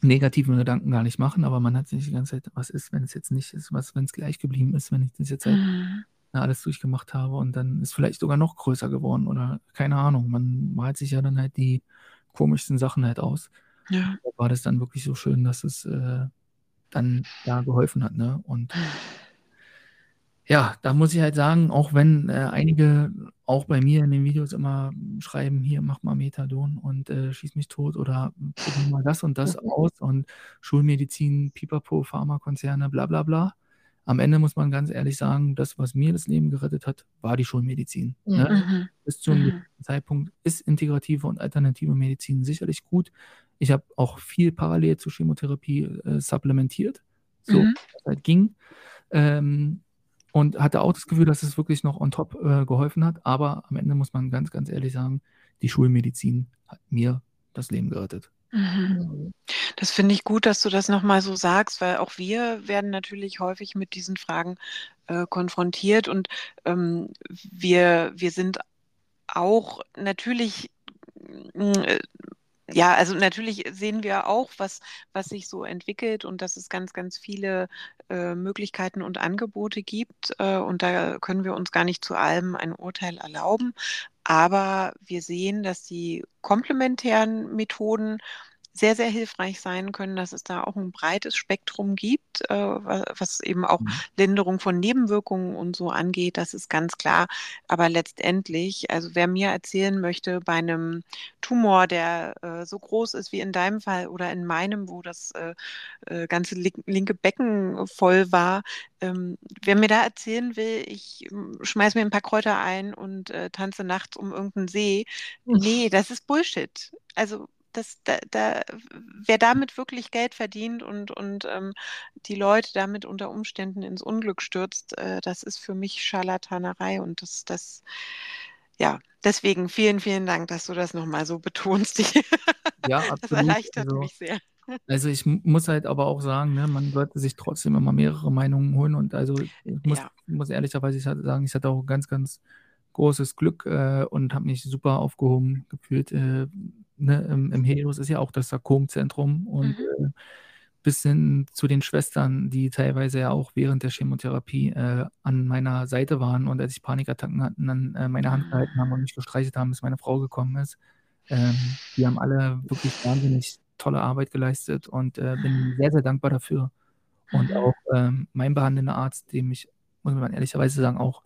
negativen Gedanken gar nicht machen, aber man hat sich die ganze Zeit, was ist, wenn es jetzt nicht ist, was, wenn es gleich geblieben ist, wenn ich das jetzt halt na, alles durchgemacht habe und dann ist vielleicht sogar noch größer geworden oder keine Ahnung. Man malt sich ja dann halt die komischsten Sachen halt aus. Ja. Da war das dann wirklich so schön, dass es äh, dann da geholfen hat, ne? Und Mhm. Ja, da muss ich halt sagen, auch wenn äh, einige auch bei mir in den Videos immer schreiben, hier mach mal Methadon und äh, schieß mich tot oder probier mal das und das [laughs] aus und Schulmedizin, Pipapo, Pharmakonzerne, bla bla bla. Am Ende muss man ganz ehrlich sagen, das, was mir das Leben gerettet hat, war die Schulmedizin. Ne? Mhm. Bis zu einem Zeitpunkt ist integrative und alternative Medizin sicherlich gut. Ich habe auch viel parallel zur Chemotherapie äh, supplementiert, so Mhm. was halt ging. Ähm, und hatte auch das Gefühl, dass es wirklich noch on top äh, geholfen hat. Aber am Ende muss man ganz, ganz ehrlich sagen, die Schulmedizin hat mir das Leben gerettet. Mhm. Das finde ich gut, dass du das nochmal so sagst, weil auch wir werden natürlich häufig mit diesen Fragen äh, konfrontiert und ähm, wir, wir sind auch natürlich, mm, äh, ja, also natürlich sehen wir auch, was, was sich so entwickelt und dass es ganz, ganz viele äh, Möglichkeiten und Angebote gibt. Äh, und da können wir uns gar nicht zu allem ein Urteil erlauben. Aber wir sehen, dass die komplementären Methoden sehr, sehr hilfreich sein können, dass es da auch ein breites Spektrum gibt, äh, wa- was eben auch Mhm. Linderung von Nebenwirkungen und so angeht. Das ist ganz klar. Aber letztendlich, also wer mir erzählen möchte, bei einem Tumor, der äh, so groß ist wie in deinem Fall oder in meinem, wo das äh, äh, ganze link- linke Becken voll war, ähm, wer mir da erzählen will, ich ähm, schmeiß mir ein paar Kräuter ein und äh, tanze nachts um irgendeinen See, nee, das ist Bullshit. Also das, da, da, wer damit wirklich Geld verdient und, und ähm, die Leute damit unter Umständen ins Unglück stürzt, äh, das ist für mich Scharlatanerei und das, das, ja, deswegen vielen, vielen Dank, dass du das nochmal so betonst. Ja, [laughs] das absolut. erleichtert Also, mich sehr. also ich mu- muss halt aber auch sagen, ne, man sollte sich trotzdem immer mehrere Meinungen holen. Und also ich muss, Ja. muss ehrlicherweise sagen, ich hatte auch ganz, ganz großes Glück äh, und habe mich super aufgehoben gefühlt. Äh, ne, im, Im Helios ist ja auch das Sarkomzentrum und Mhm. äh, bis hin zu den Schwestern, die teilweise ja auch während der Chemotherapie äh, an meiner Seite waren und als ich Panikattacken hatte, dann äh, meine Hand gehalten haben und mich gestreichelt haben, bis meine Frau gekommen ist. Ähm, die haben alle wirklich wahnsinnig tolle Arbeit geleistet und äh, bin sehr, sehr dankbar dafür. Und Mhm. auch ähm, mein behandelnder Arzt, dem ich, muss man ehrlicherweise sagen, auch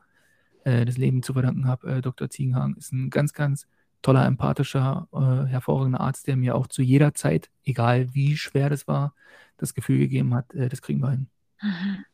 äh, das Leben zu verdanken habe, äh, Dr. Ziegenhagen, ist ein ganz, ganz toller, empathischer, äh, hervorragender Arzt, der mir auch zu jeder Zeit, egal wie schwer das war, das Gefühl gegeben hat, äh, das kriegen wir hin. Mhm.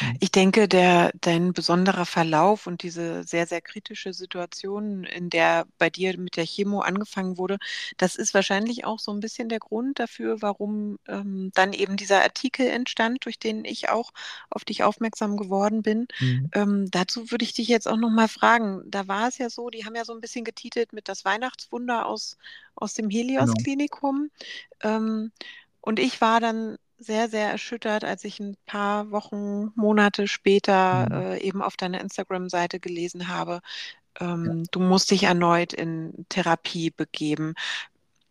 Ja. Ich denke, der, dein besonderer Verlauf und diese sehr, sehr kritische Situation, in der bei dir mit der Chemo angefangen wurde, das ist wahrscheinlich auch so ein bisschen der Grund dafür, warum ähm, dann eben dieser Artikel entstand, durch den ich auch auf dich aufmerksam geworden bin. Mhm. Ähm, dazu würde ich dich jetzt auch noch mal fragen. Da war es ja so, die haben ja so ein bisschen getitelt mit das Weihnachtswunder aus, aus dem Genau. Helios-Klinikum. Ähm, und ich war dann sehr, sehr erschüttert, als ich ein paar Wochen, Monate später Mhm. äh, eben auf deiner Instagram-Seite gelesen habe, Ja, ähm, du musst dich erneut in Therapie begeben.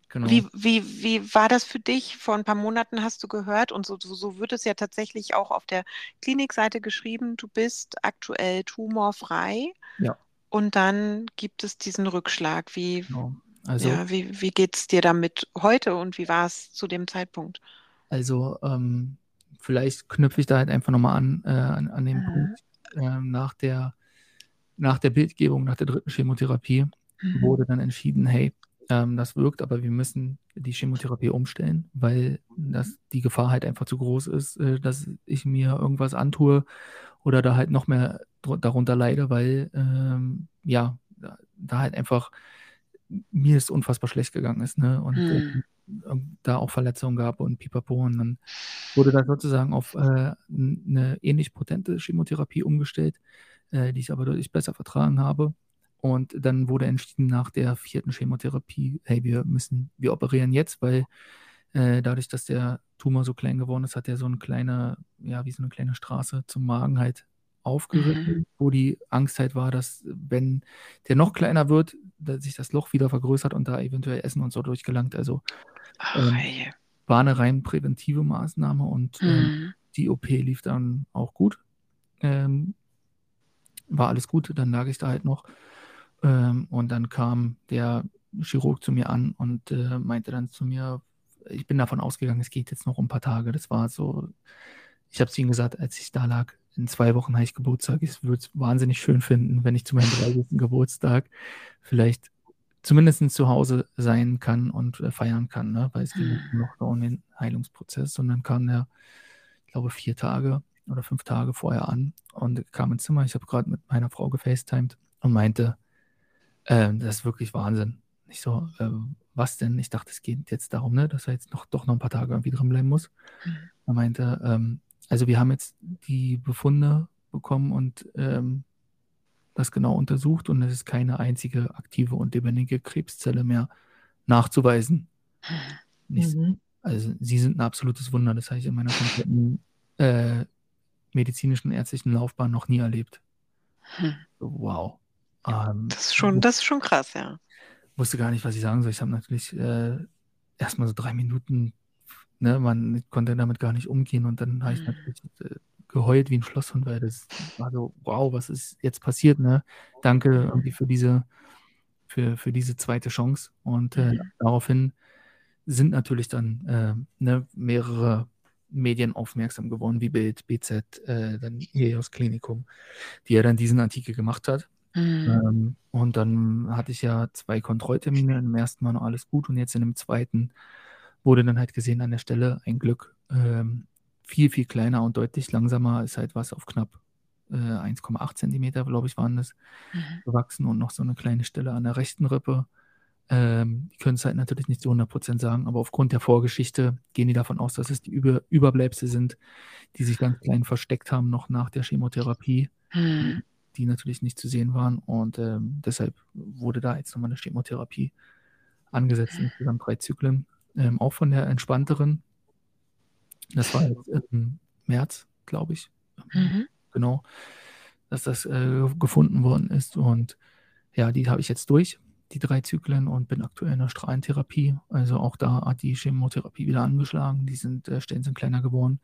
genau. Wie, wie, wie war das für dich? Vor ein paar Monaten hast du gehört und so, so, so wird es ja tatsächlich auch auf der Klinikseite geschrieben, du bist aktuell tumorfrei Ja, und dann gibt es diesen Rückschlag. Wie, genau. Also, ja, wie, wie geht es dir damit heute und wie war es zu dem Zeitpunkt? Also ähm, vielleicht knüpfe ich da halt einfach nochmal an, äh, an, an den Mhm. Punkt. Ähm, nach der, nach der Bildgebung, nach der dritten Chemotherapie, Mhm. wurde dann entschieden, hey, ähm, das wirkt, aber wir müssen die Chemotherapie umstellen, weil das, die Gefahr halt einfach zu groß ist, äh, dass ich mir irgendwas antue oder da halt noch mehr darunter leide, weil ähm, ja, da, da halt einfach mir es unfassbar schlecht gegangen ist, ne? Und Mhm. Da auch Verletzungen gab und pipapo. Und dann wurde das sozusagen auf äh, eine ähnlich potente Chemotherapie umgestellt, äh, die ich aber deutlich besser vertragen habe. Und dann wurde entschieden nach der vierten Chemotherapie, hey, wir müssen, wir operieren jetzt, weil äh, dadurch, dass der Tumor so klein geworden ist, hat er so eine kleine, ja, wie so eine kleine Straße zum Magen halt aufgeritten, Mhm. wo die Angst halt war, dass wenn der noch kleiner wird, dass sich das Loch wieder vergrößert und da eventuell Essen und so durchgelangt. Also Ach, ähm, ey. war eine rein präventive Maßnahme und ähm, Mhm. die OP lief dann auch gut. Ähm, war alles gut, dann lag ich da halt noch. Ähm, und dann kam der Chirurg zu mir an und äh, meinte dann zu mir, ich bin davon ausgegangen, es geht jetzt noch ein paar Tage. Das war so, ich habe es ihm gesagt, als ich da lag, in zwei Wochen habe ich Geburtstag. Ich würde es wahnsinnig schön finden, wenn ich zu meinem 30. Geburtstag vielleicht zumindest zu Hause sein kann und äh, feiern kann, ne? weil es ging mhm. noch um den Heilungsprozess, sondern kam er, ich glaube, vier Tage oder fünf Tage vorher an und kam ins Zimmer. Ich habe gerade mit meiner Frau gefacetimed und meinte, äh, das ist wirklich Wahnsinn. Ich so, äh, was denn? Ich dachte, es geht jetzt darum, ne, dass er jetzt noch doch noch ein paar Tage irgendwie drin bleiben muss. Mhm. Er meinte, ähm, also wir haben jetzt die Befunde bekommen und ähm, das genau untersucht und es ist keine einzige aktive und lebendige Krebszelle mehr nachzuweisen. Mhm. Also sie sind ein absolutes Wunder, das habe ich in meiner kompletten äh, medizinischen ärztlichen Laufbahn noch nie erlebt. Hm. Wow. Ähm, das, ist schon, das ist schon krass, ja. Wusste gar nicht, was ich sagen soll. Ich habe natürlich äh, erstmal so drei Minuten, ne, man konnte damit gar nicht umgehen und dann habe ich hm. natürlich äh, geheult wie ein Schlosshund, weil das war so, wow, was ist jetzt passiert, ne? Danke irgendwie für diese, für, für diese zweite Chance. Und äh, mhm. daraufhin sind natürlich dann äh, ne, mehrere Medien aufmerksam geworden, wie Bild, BZ, äh, dann Helios Klinikum, die ja dann diesen Artikel gemacht hat. Mhm. Ähm, und dann hatte ich ja zwei Kontrolltermine. Im ersten Mal noch alles gut und jetzt in dem zweiten wurde dann halt gesehen an der Stelle ein Glück ähm, viel, viel kleiner und deutlich langsamer ist halt was auf knapp äh, 1,8 Zentimeter, glaube ich, waren das, mhm. gewachsen und noch so eine kleine Stelle an der rechten Rippe. Ähm, die können es halt natürlich nicht zu 100% sagen, aber aufgrund der Vorgeschichte gehen die davon aus, dass es die Über Überbleibsel sind, die sich ganz klein versteckt haben, noch nach der Chemotherapie, mhm. die natürlich nicht zu sehen waren. Und ähm, deshalb wurde da jetzt nochmal eine Chemotherapie angesetzt, insgesamt drei Zyklen. Ähm, auch von der entspannteren. Das war jetzt im März, glaube ich. Mhm. Genau, dass das äh, gefunden worden ist. Und ja, die habe ich jetzt durch die drei Zyklen und bin aktuell in der Strahlentherapie. Also auch da hat die Chemotherapie wieder angeschlagen. Die sind, äh, Stellen sind kleiner geworden.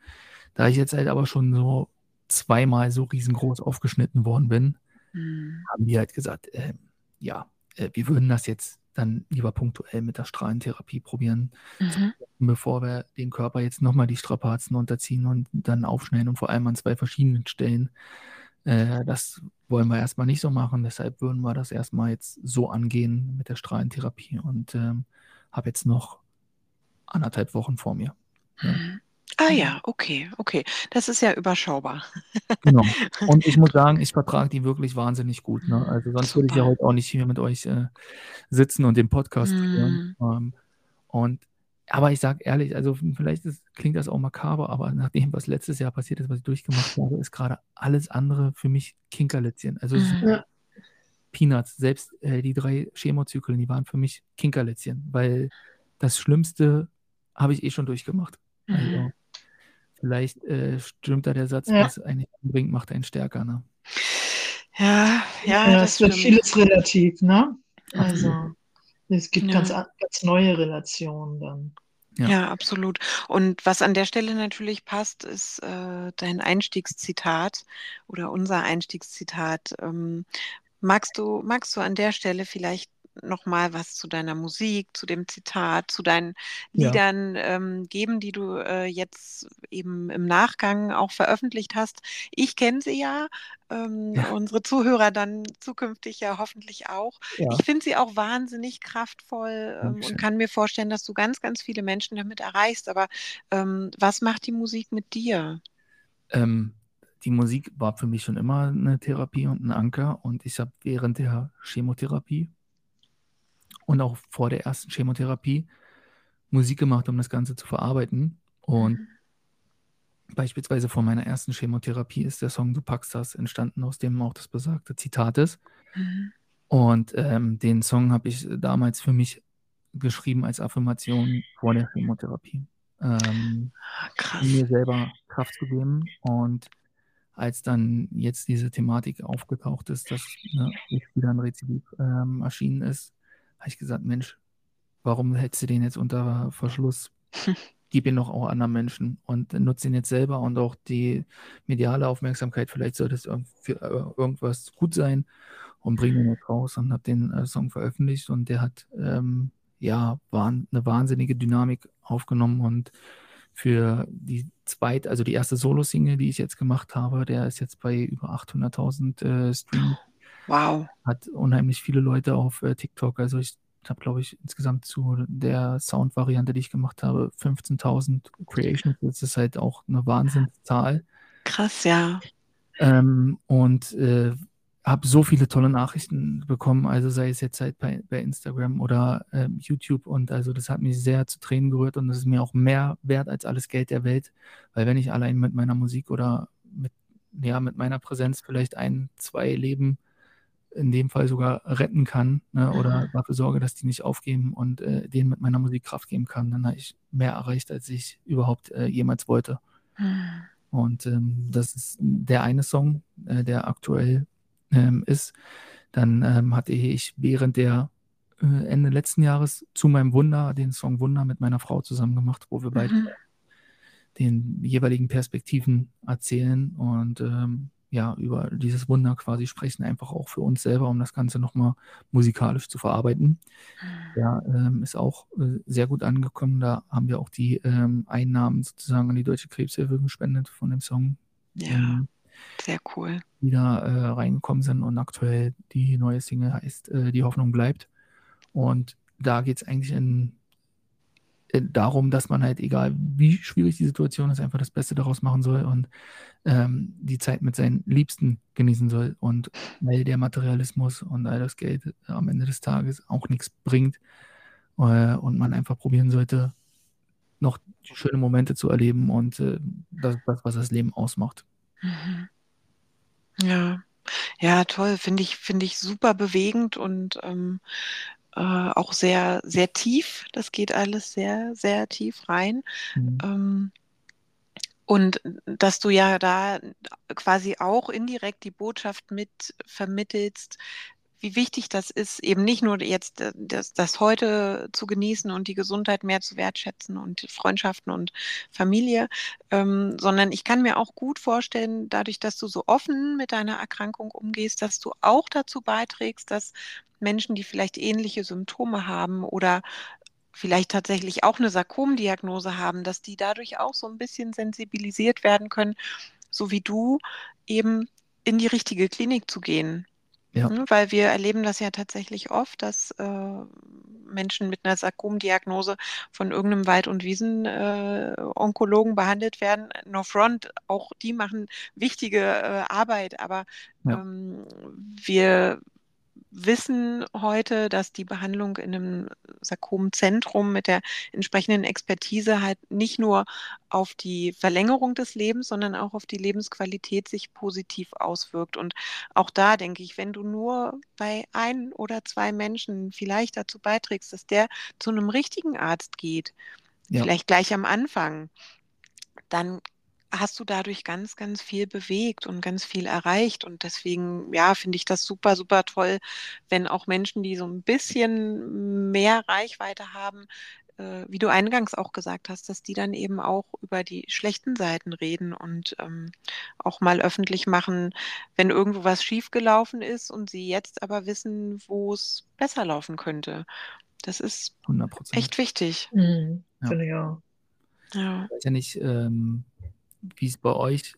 Da ich jetzt halt aber schon so zweimal so riesengroß aufgeschnitten worden bin, mhm. haben die halt gesagt, äh, ja, wir würden das jetzt dann lieber punktuell mit der Strahlentherapie probieren, mhm. bevor wir den Körper jetzt nochmal die Strapazen unterziehen und dann aufschneiden und vor allem an zwei verschiedenen Stellen. Äh, das wollen wir erstmal nicht so machen. Deshalb würden wir das erstmal jetzt so angehen mit der Strahlentherapie und ähm, habe jetzt noch anderthalb Wochen vor mir. Ja. Ah ja, okay, okay. Das ist ja überschaubar. Genau. [laughs] Und ich muss sagen, ich vertrage die wirklich wahnsinnig gut. Ne? Also sonst Super. würde ich ja heute auch nicht hier mit euch äh, sitzen und den Podcast hören. Mm. Ähm, und aber ich sage ehrlich, also vielleicht ist, klingt das auch makaber, aber nach dem, was letztes Jahr passiert ist, was ich durchgemacht [laughs] habe, ist gerade alles andere für mich Kinkerlitzchen. Also mhm. ja. Peanuts, selbst äh, die drei Chemozyklen, die waren für mich Kinkerlitzchen, weil das Schlimmste habe ich eh schon durchgemacht. Also, mhm. vielleicht äh, stimmt da der Satz, ja. was einen bringt, macht einen stärker. Ne? Ja, ja, ja das wird vieles relativ, ne? Also. Es gibt ja. ganz, ganz neue Relationen dann. Ja. ja. absolut. Und was an der Stelle natürlich passt, ist äh, dein Einstiegszitat oder unser Einstiegszitat. Ähm, magst du, magst du an der Stelle vielleicht noch mal was zu deiner Musik, zu dem Zitat, zu deinen Liedern ja. ähm, geben, die du äh, jetzt eben im Nachgang auch veröffentlicht hast. Ich kenne sie ja, ähm, ja, unsere Zuhörer dann zukünftig ja hoffentlich auch. Ja. Ich finde sie auch wahnsinnig kraftvoll ähm, und kann mir vorstellen, dass du ganz, ganz viele Menschen damit erreichst. Aber ähm, was macht die Musik mit dir? Ähm, die Musik war für mich schon immer eine Therapie und ein Anker und ich habe während der Chemotherapie und auch vor der ersten Chemotherapie Musik gemacht, um das Ganze zu verarbeiten. Und mhm. beispielsweise vor meiner ersten Chemotherapie ist der Song Du packst das entstanden, aus dem auch das besagte Zitat ist. Mhm. Und ähm, den Song habe ich damals für mich geschrieben als Affirmation vor der Chemotherapie. Ähm, mir selber Kraft zu geben. Und als dann jetzt diese Thematik aufgetaucht ist, dass ne, wieder ein Rezidiv ähm, erschienen ist, habe ich gesagt, Mensch, warum hältst du den jetzt unter Verschluss? [laughs] Gib ihn doch auch anderen Menschen und nutze ihn jetzt selber und auch die mediale Aufmerksamkeit. Vielleicht sollte es für äh, irgendwas gut sein und bringe ihn jetzt raus und habe den äh, Song veröffentlicht und der hat ähm, ja eine wahnsinnige Dynamik aufgenommen und für die zweite, also die erste Solo-Single, die ich jetzt gemacht habe, der ist jetzt bei über 800.000 äh, Streams. Wow. Hat unheimlich viele Leute auf äh, TikTok. Also ich habe, glaube ich, insgesamt zu der Sound-Variante, die ich gemacht habe, 15.000 Creations. Das ist halt auch eine Wahnsinnszahl. Krass, ja. Ähm, und äh, habe so viele tolle Nachrichten bekommen, also sei es jetzt halt bei, bei Instagram oder äh, YouTube und also das hat mich sehr zu Tränen gerührt und das ist mir auch mehr wert als alles Geld der Welt, weil wenn ich allein mit meiner Musik oder mit, ja, mit meiner Präsenz vielleicht ein, zwei Leben in dem Fall sogar retten kann ne, oder dafür sorge, dass die nicht aufgeben und äh, denen mit meiner Musik Kraft geben kann, dann habe ich mehr erreicht, als ich überhaupt äh, jemals wollte. Mhm. Und ähm, das ist der eine Song, äh, der aktuell ähm, ist. Dann ähm, hatte ich während der äh, Ende letzten Jahres zu meinem Wunder den Song Wunder mit meiner Frau zusammen gemacht, wo wir beide mhm. den jeweiligen Perspektiven erzählen und ähm, ja, über dieses Wunder quasi sprechen, einfach auch für uns selber, um das Ganze nochmal musikalisch zu verarbeiten. Mhm. Ja, ähm, ist auch äh, sehr gut angekommen. Da haben wir auch die ähm, Einnahmen sozusagen an die Deutsche Krebshilfe gespendet von dem Song. Ja. Ähm, sehr cool. Wieder äh, reingekommen sind und aktuell die neue Single heißt äh, Die Hoffnung bleibt. Und da geht es eigentlich in, darum, dass man halt, egal wie schwierig die Situation ist, einfach das Beste daraus machen soll und ähm, die Zeit mit seinen Liebsten genießen soll. Und weil der Materialismus und all das Geld am Ende des Tages auch nichts bringt äh, und man einfach probieren sollte, noch schöne Momente zu erleben und äh, das, das, was das Leben ausmacht. Mhm. Ja. Ja, toll. Finde ich finde ich super bewegend und, ähm, äh, auch sehr sehr tief. Das geht alles sehr, sehr tief rein. Mhm. Ähm, und dass du ja da quasi auch indirekt die Botschaft mit vermittelst, wie wichtig das ist, eben nicht nur jetzt äh, das, das heute zu genießen und die Gesundheit mehr zu wertschätzen und Freundschaften und Familie, ähm, sondern ich kann mir auch gut vorstellen, dadurch, dass du so offen mit deiner Erkrankung umgehst, dass du auch dazu beiträgst, dass Menschen, die vielleicht ähnliche Symptome haben oder vielleicht tatsächlich auch eine Sarkomdiagnose haben, dass die dadurch auch so ein bisschen sensibilisiert werden können, so wie du eben in die richtige Klinik zu gehen. Ja. Ne, weil wir erleben das ja tatsächlich oft, dass äh, Menschen mit einer Sarkomdiagnose von irgendeinem Wald- und Wiesen-Onkologen äh, behandelt werden. No front, auch die machen wichtige äh, Arbeit, aber ja. ähm, wir wissen heute, dass die Behandlung in einem Sarkomzentrum mit der entsprechenden Expertise halt nicht nur auf die Verlängerung des Lebens, sondern auch auf die Lebensqualität sich positiv auswirkt. Und auch da denke ich, wenn du nur bei ein oder zwei Menschen vielleicht dazu beiträgst, dass der zu einem richtigen Arzt geht, ja. vielleicht gleich am Anfang, dann hast du dadurch ganz, ganz viel bewegt und ganz viel erreicht. Und deswegen, ja, finde ich das super, super toll, wenn auch Menschen, die so ein bisschen mehr Reichweite haben, äh, wie du eingangs auch gesagt hast, dass die dann eben auch über die schlechten Seiten reden und ähm, auch mal öffentlich machen, wenn irgendwo was schiefgelaufen ist und sie jetzt aber wissen, wo es besser laufen könnte. Das ist 100%. echt wichtig. Mhm, ja. Finde ich auch. Ja. Ich weiß ja nicht, ähm, wie es bei euch,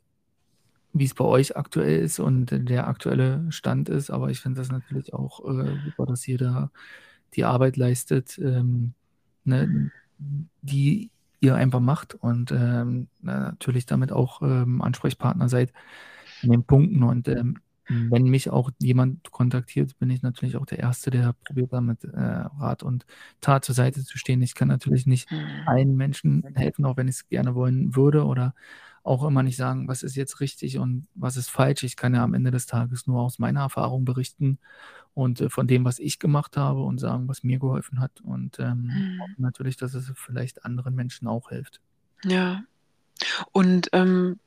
wie es bei euch aktuell ist und der aktuelle Stand ist. Aber ich finde das natürlich auch äh, super, dass jeder die Arbeit leistet, ähm, ne, die ihr einfach macht und ähm, natürlich damit auch ähm, Ansprechpartner seid in den Punkten. Und ähm, wenn mich auch jemand kontaktiert, bin ich natürlich auch der Erste, der probiert damit äh, Rat und Tat zur Seite zu stehen. Ich kann natürlich nicht mhm. allen Menschen helfen, auch wenn ich es gerne wollen würde oder auch immer nicht sagen, was ist jetzt richtig und was ist falsch. Ich kann ja am Ende des Tages nur aus meiner Erfahrung berichten und äh, von dem, was ich gemacht habe und sagen, was mir geholfen hat. Und ähm, mhm. natürlich, dass es vielleicht anderen Menschen auch hilft. Ja. Und ähm,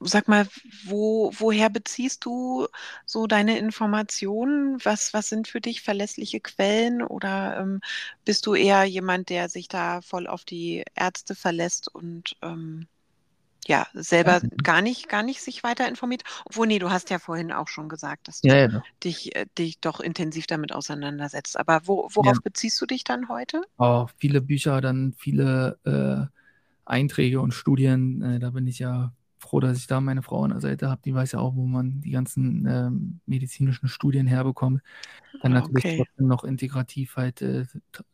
sag mal, wo, woher beziehst du so deine Informationen? Was, was sind für dich verlässliche Quellen? Oder ähm, bist du eher jemand, der sich da voll auf die Ärzte verlässt und ähm, ja, selber gar nicht, gar nicht sich weiter informiert. Obwohl, nee, du hast ja vorhin auch schon gesagt, dass du ja, ja. dich, äh, dich doch intensiv damit auseinandersetzt. Aber wo, worauf ja. beziehst du dich dann heute? Oh, viele Bücher, dann viele äh, Einträge und Studien, äh, da bin ich ja froh, dass ich da meine Frau an der Seite habe. Die weiß ja auch, wo man die ganzen äh, medizinischen Studien herbekommt. Dann ah, natürlich okay. trotzdem noch integrativ halt äh,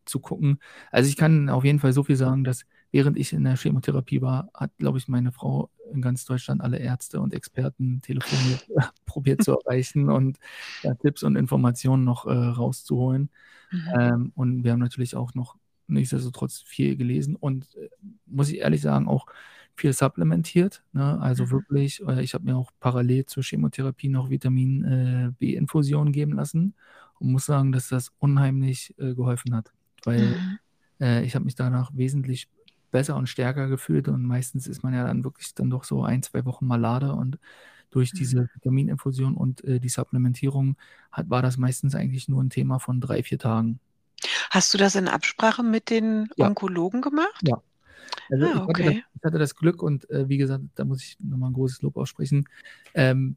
zu gucken. Also ich kann auf jeden Fall so viel sagen, dass während ich in der Chemotherapie war, hat, glaube ich, meine Frau in ganz Deutschland alle Ärzte und Experten telefoniert, [laughs] probiert zu [laughs] erreichen und ja, Tipps und Informationen noch äh, rauszuholen. Mhm. Ähm, und wir haben natürlich auch noch nichtsdestotrotz viel gelesen und äh, muss ich ehrlich sagen, auch viel supplementiert. Ne? Also mhm. wirklich, äh, ich habe mir auch parallel zur Chemotherapie noch Vitamin äh, B-Infusion geben lassen und muss sagen, dass das unheimlich äh, geholfen hat, weil mhm. Äh, ich habe mich danach wesentlich besser und stärker gefühlt und meistens ist man ja dann wirklich dann doch so ein, zwei Wochen malade und durch mhm. diese Vitamininfusion und äh, die Supplementierung hat, war das meistens eigentlich nur ein Thema von drei, vier Tagen. Hast du das in Absprache mit den ja. Onkologen gemacht? Ja. Also ah, ich, okay. hatte das, ich, hatte das, Glück und äh, wie gesagt, da muss ich nochmal ein großes Lob aussprechen. Ähm,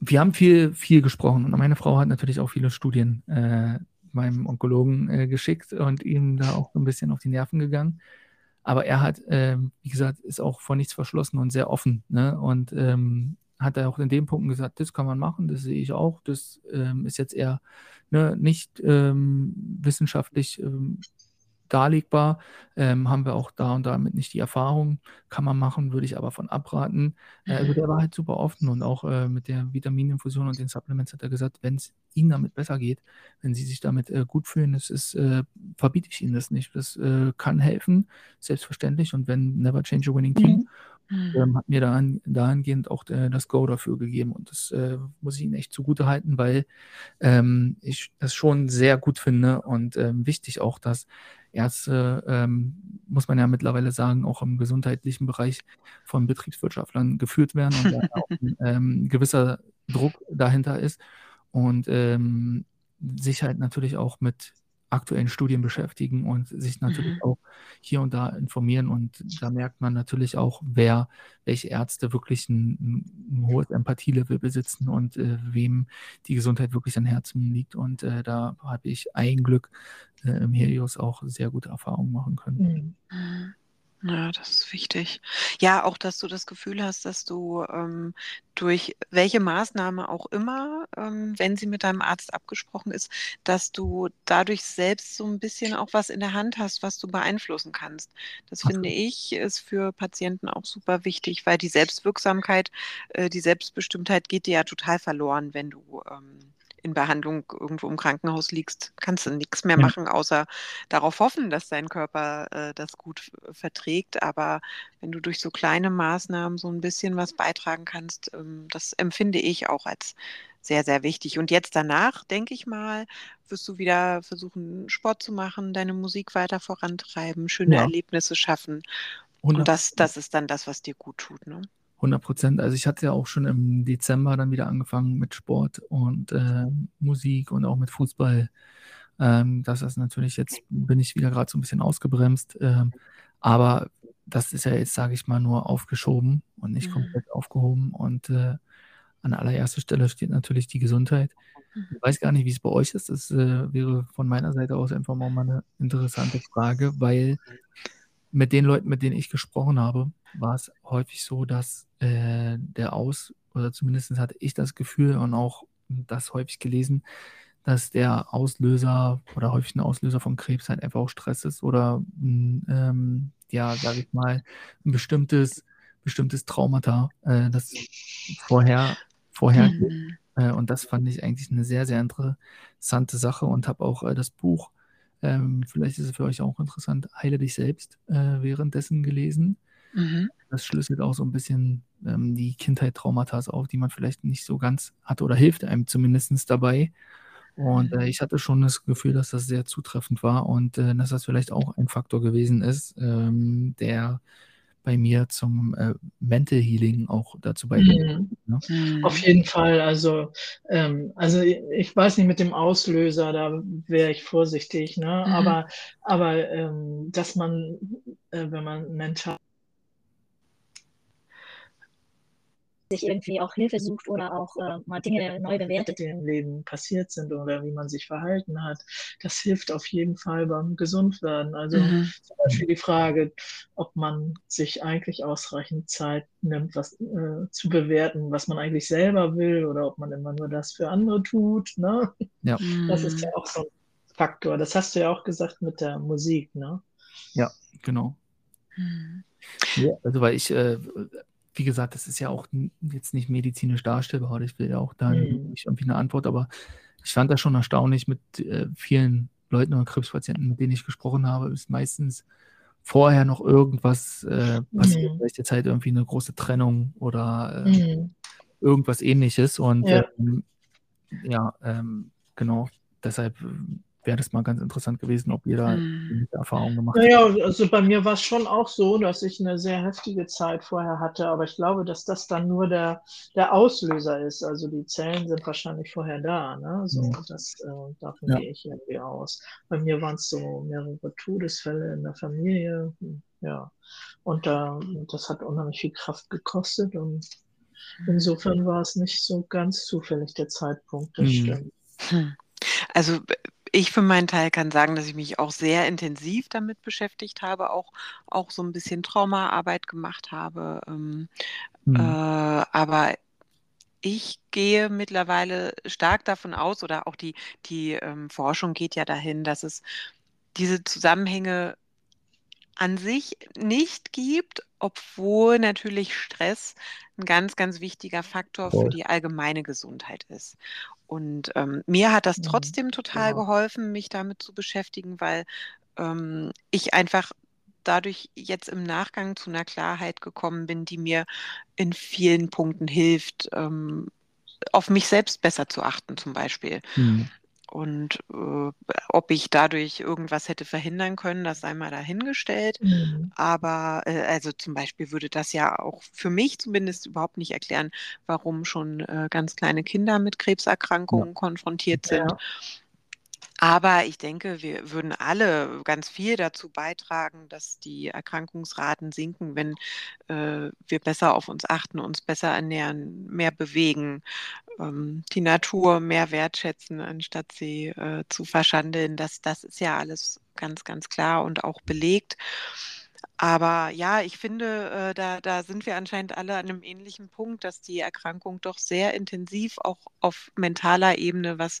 wir haben viel, viel gesprochen und meine Frau hat natürlich auch viele Studien äh, meinem Onkologen äh, geschickt und ihm da auch so ein bisschen auf die Nerven gegangen. Aber er hat, ähm, wie gesagt, ist auch vor nichts verschlossen und sehr offen. Ne? Und ähm, hat er auch in dem Punkten gesagt, das kann man machen, das sehe ich auch. Das ähm, ist jetzt eher ne, nicht ähm, wissenschaftlich ähm, darlegbar. Ähm, haben wir auch da und damit nicht die Erfahrung. Kann man machen, würde ich aber von abraten. Äh, also der war halt super offen und auch äh, mit der Vitamininfusion und den Supplements hat er gesagt, wenn es Ihnen damit besser geht, wenn Sie sich damit äh, gut fühlen, das ist, äh, verbiete ich Ihnen das nicht. Das äh, kann helfen, selbstverständlich. Und wenn Never Change a Winning Team mhm. ähm, hat mir dahin, dahingehend auch äh, das Go dafür gegeben. Und das muss ich Ihnen echt zugute halten, weil ähm, ich das schon sehr gut finde und ähm, wichtig auch, dass Ärzte, ähm, muss man ja mittlerweile sagen, auch im gesundheitlichen Bereich von Betriebswirtschaftlern geführt werden und da auch ein [laughs] ähm, gewisser Druck dahinter ist. Und ähm, sich halt natürlich auch mit aktuellen Studien beschäftigen und sich natürlich mhm. auch hier und da informieren. Und da merkt man natürlich auch, wer, welche Ärzte wirklich ein, ein hohes Empathielevel besitzen und äh, wem die Gesundheit wirklich am Herzen liegt. Und äh, da habe ich ein Glück äh, im Helios auch sehr gute Erfahrungen machen können. Mhm. Ja, das ist wichtig. Ja, auch, dass du das Gefühl hast, dass du ähm, durch welche Maßnahme auch immer, ähm, wenn sie mit deinem Arzt abgesprochen ist, dass du dadurch selbst so ein bisschen auch was in der Hand hast, was du beeinflussen kannst. Das finde ich ist für Patienten auch super wichtig, weil die Selbstwirksamkeit, äh, die Selbstbestimmtheit geht dir ja total verloren, wenn du ähm, in Behandlung irgendwo im Krankenhaus liegst, kannst du nichts mehr ja. machen, außer darauf hoffen, dass dein Körper äh, das gut verträgt. Aber wenn du durch so kleine Maßnahmen so ein bisschen was beitragen kannst, ähm, das empfinde ich auch als sehr, sehr wichtig. Und jetzt danach, denke ich mal, wirst du wieder versuchen, Sport zu machen, deine Musik weiter vorantreiben, schöne ja. Erlebnisse schaffen. Und das, das ist dann das, was dir gut tut. Ne? 100 Prozent. Also ich hatte ja auch schon im Dezember dann wieder angefangen mit Sport und äh, Musik und auch mit Fußball. Ähm, das ist natürlich jetzt, bin ich wieder gerade so ein bisschen ausgebremst. Ähm, aber das ist ja jetzt, sage ich mal, nur aufgeschoben und nicht mhm. komplett aufgehoben. Und äh, an allererster Stelle steht natürlich die Gesundheit. Ich weiß gar nicht, wie es bei euch ist. Das äh, wäre von meiner Seite aus einfach mal eine interessante Frage, weil mit den Leuten, mit denen ich gesprochen habe, war es häufig so, dass äh, der Aus, oder zumindest hatte ich das Gefühl und auch das häufig gelesen, dass der Auslöser oder häufig ein Auslöser von Krebs halt einfach auch Stress ist oder ähm, ja, sage ich mal, ein bestimmtes, bestimmtes Traumata, äh, das vorher, vorher mhm. äh, und das fand ich eigentlich eine sehr, sehr interessante Sache und habe auch äh, das Buch ähm, vielleicht ist es für euch auch interessant, Heile dich selbst äh, währenddessen gelesen. Mhm. Das schlüsselt auch so ein bisschen ähm, die Kindheit-Traumata auf, die man vielleicht nicht so ganz hat oder hilft einem zumindest dabei. Und äh, ich hatte schon das Gefühl, dass das sehr zutreffend war und äh, dass das vielleicht auch ein Faktor gewesen ist, ähm, der bei mir zum äh, Mental Healing auch dazu beigetragen. Mhm. Ne? Mhm. Auf jeden Fall. Also, ähm, also ich weiß nicht mit dem Auslöser, da wäre ich vorsichtig, ne? Mhm. Aber, aber ähm, dass man, äh, wenn man mental sich irgendwie auch Hilfe sucht oder auch äh, mal Dinge neu bewertet. Die im Leben passiert sind oder wie man sich verhalten hat. Das hilft auf jeden Fall beim Gesundwerden. Also mhm. zum Beispiel die Frage, ob man sich eigentlich ausreichend Zeit nimmt, was äh, zu bewerten, was man eigentlich selber will oder ob man immer nur das für andere tut. Ne? Ja. Das ist ja auch so ein Faktor. Das hast du ja auch gesagt mit der Musik, ne? Ja, genau. Mhm. Ja, also weil ich, äh, wie gesagt, das ist ja auch jetzt nicht medizinisch darstellbar. Ich will ja auch da mhm. nicht irgendwie eine Antwort, aber ich fand das schon erstaunlich mit äh, vielen Leuten oder Krebspatienten, mit denen ich gesprochen habe, ist meistens vorher noch irgendwas äh, passiert, mhm. vielleicht jetzt halt irgendwie eine große Trennung oder äh, mhm. irgendwas ähnliches. Und ja, ähm, ja ähm, genau, deshalb wäre das mal ganz interessant gewesen, ob ihr da hm. Erfahrungen gemacht habt. Naja, also bei mir war es schon auch so, dass ich eine sehr heftige Zeit vorher hatte, aber ich glaube, dass das dann nur der, der Auslöser ist. Also die Zellen sind wahrscheinlich vorher da. Ne? So, ja. Das, äh, davon ja. gehe ich irgendwie aus. Bei mir waren es so mehrere Todesfälle in der Familie. Ja. Und äh, das hat unheimlich viel Kraft gekostet und insofern war es nicht so ganz zufällig der Zeitpunkt. Das mhm. stimmt. Hm. Also ich für meinen Teil kann sagen, dass ich mich auch sehr intensiv damit beschäftigt habe, auch, auch so ein bisschen Traumaarbeit gemacht habe. Ähm, mhm. äh, aber ich gehe mittlerweile stark davon aus, oder auch die, die ähm, Forschung geht ja dahin, dass es diese Zusammenhänge an sich nicht gibt, obwohl natürlich Stress ein ganz, ganz wichtiger Faktor für die allgemeine Gesundheit ist. Und ähm, mir hat das mhm. trotzdem total ja. geholfen, mich damit zu beschäftigen, weil ähm, ich einfach dadurch jetzt im Nachgang zu einer Klarheit gekommen bin, die mir in vielen Punkten hilft, ähm, auf mich selbst besser zu achten, zum Beispiel. Mhm. Und äh, ob ich dadurch irgendwas hätte verhindern können, das sei mal dahingestellt. Mhm. Aber äh, also zum Beispiel würde das ja auch für mich zumindest überhaupt nicht erklären, warum schon äh, ganz kleine Kinder mit Krebserkrankungen ja. konfrontiert sind. Ja. Aber ich denke, wir würden alle ganz viel dazu beitragen, dass die Erkrankungsraten sinken, wenn äh, wir besser auf uns achten, uns besser ernähren, mehr bewegen, ähm, die Natur mehr wertschätzen, anstatt sie äh, zu verschandeln. Das, das ist ja alles ganz, ganz klar und auch belegt. Aber ja, ich finde, äh, da, da sind wir anscheinend alle an einem ähnlichen Punkt, dass die Erkrankung doch sehr intensiv auch auf mentaler Ebene was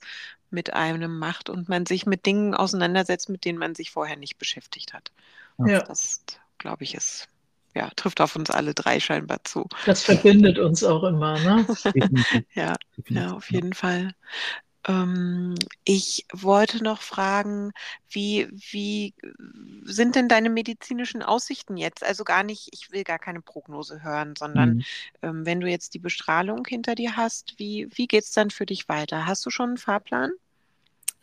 mit einem macht und man sich mit Dingen auseinandersetzt, mit denen man sich vorher nicht beschäftigt hat. Ja. Das, glaube ich, ist, ja, trifft auf uns alle drei scheinbar zu. Das verbindet uns auch immer, ne? [laughs] ja, ja, auf jeden Fall. Ähm, ich wollte noch fragen, wie, wie sind denn deine medizinischen Aussichten jetzt? Also gar nicht, ich will gar keine Prognose hören, sondern mhm. ähm, wenn du jetzt die Bestrahlung hinter dir hast, wie, wie geht es dann für dich weiter? Hast du schon einen Fahrplan?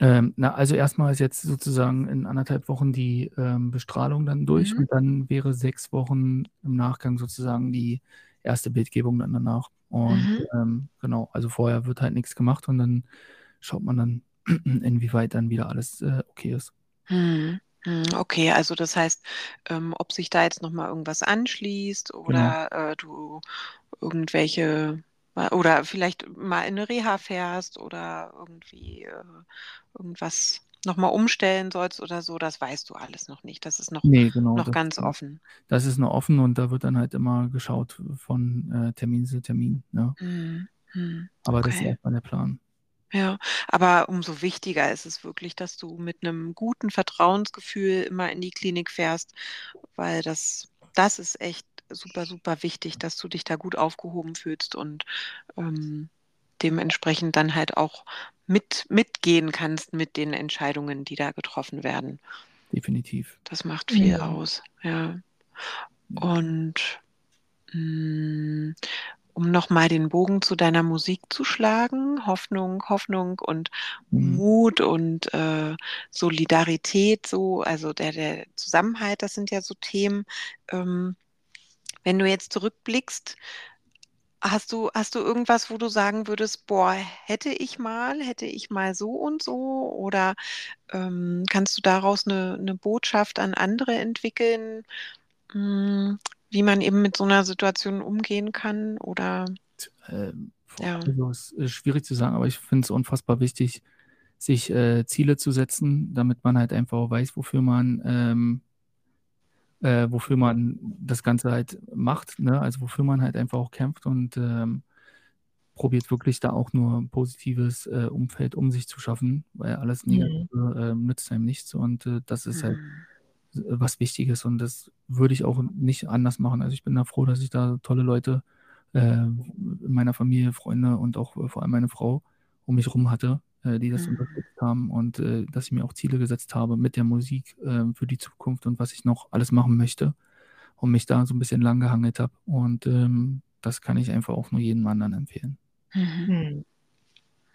Ähm, na, also erstmal ist jetzt sozusagen in anderthalb Wochen die ähm, Bestrahlung dann durch mhm. und dann wäre sechs Wochen im Nachgang sozusagen die erste Bildgebung dann danach. Und mhm. ähm, genau, also vorher wird halt nichts gemacht und dann schaut man dann, [clears throat] inwieweit dann wieder alles äh, okay ist. Mhm. Okay, also das heißt, ähm, ob sich da jetzt nochmal irgendwas anschließt oder genau. äh, du irgendwelche oder vielleicht mal in eine Reha fährst oder irgendwie äh, irgendwas nochmal umstellen sollst oder so, das weißt du alles noch nicht. Das ist noch, nee, genau, noch ganz offen. Das ist noch offen und da wird dann halt immer geschaut von äh, Termin zu Termin. Ja. Mhm. Mhm. Aber okay. das ist erstmal der Plan. Ja, aber umso wichtiger ist es wirklich, dass du mit einem guten Vertrauensgefühl immer in die Klinik fährst, weil das, das ist echt super, super wichtig, dass du dich da gut aufgehoben fühlst und ähm, dementsprechend dann halt auch mit, mitgehen kannst mit den Entscheidungen, die da getroffen werden. Definitiv. Das macht viel ja. aus, ja. Und mh, mm, um nochmal den Bogen zu deiner Musik zu schlagen, Hoffnung, Hoffnung und mhm. Mut und äh, Solidarität, so, also der, der Zusammenhalt, das sind ja so Themen. Ähm, wenn du jetzt zurückblickst, hast du, hast du irgendwas, wo du sagen würdest, boah, hätte ich mal, hätte ich mal so und so? Oder ähm, kannst du daraus eine, eine Botschaft an andere entwickeln, mh, hm, wie man eben mit so einer Situation umgehen kann? Oder Äh, ja. Also ist schwierig zu sagen, aber ich finde es unfassbar wichtig, sich äh, Ziele zu setzen, damit man halt einfach weiß, wofür man ähm, äh, wofür man das Ganze halt macht, ne? also wofür man halt einfach auch kämpft und ähm, probiert wirklich da auch nur ein positives äh, Umfeld um sich zu schaffen, weil alles mhm. Negative mhm. nützt einem nichts und äh, das ist halt mhm. was Wichtiges und das würde ich auch nicht anders machen. Also ich bin da froh, dass ich da tolle Leute äh, in meiner Familie, Freunde und auch vor allem meine Frau um mich rum hatte, äh, die das mhm. unterstützt haben und äh, dass ich mir auch Ziele gesetzt habe mit der Musik äh, für die Zukunft und was ich noch alles machen möchte und mich da so ein bisschen lang gehangelt habe. Und ähm, das kann ich einfach auch nur jedem anderen empfehlen. Mhm.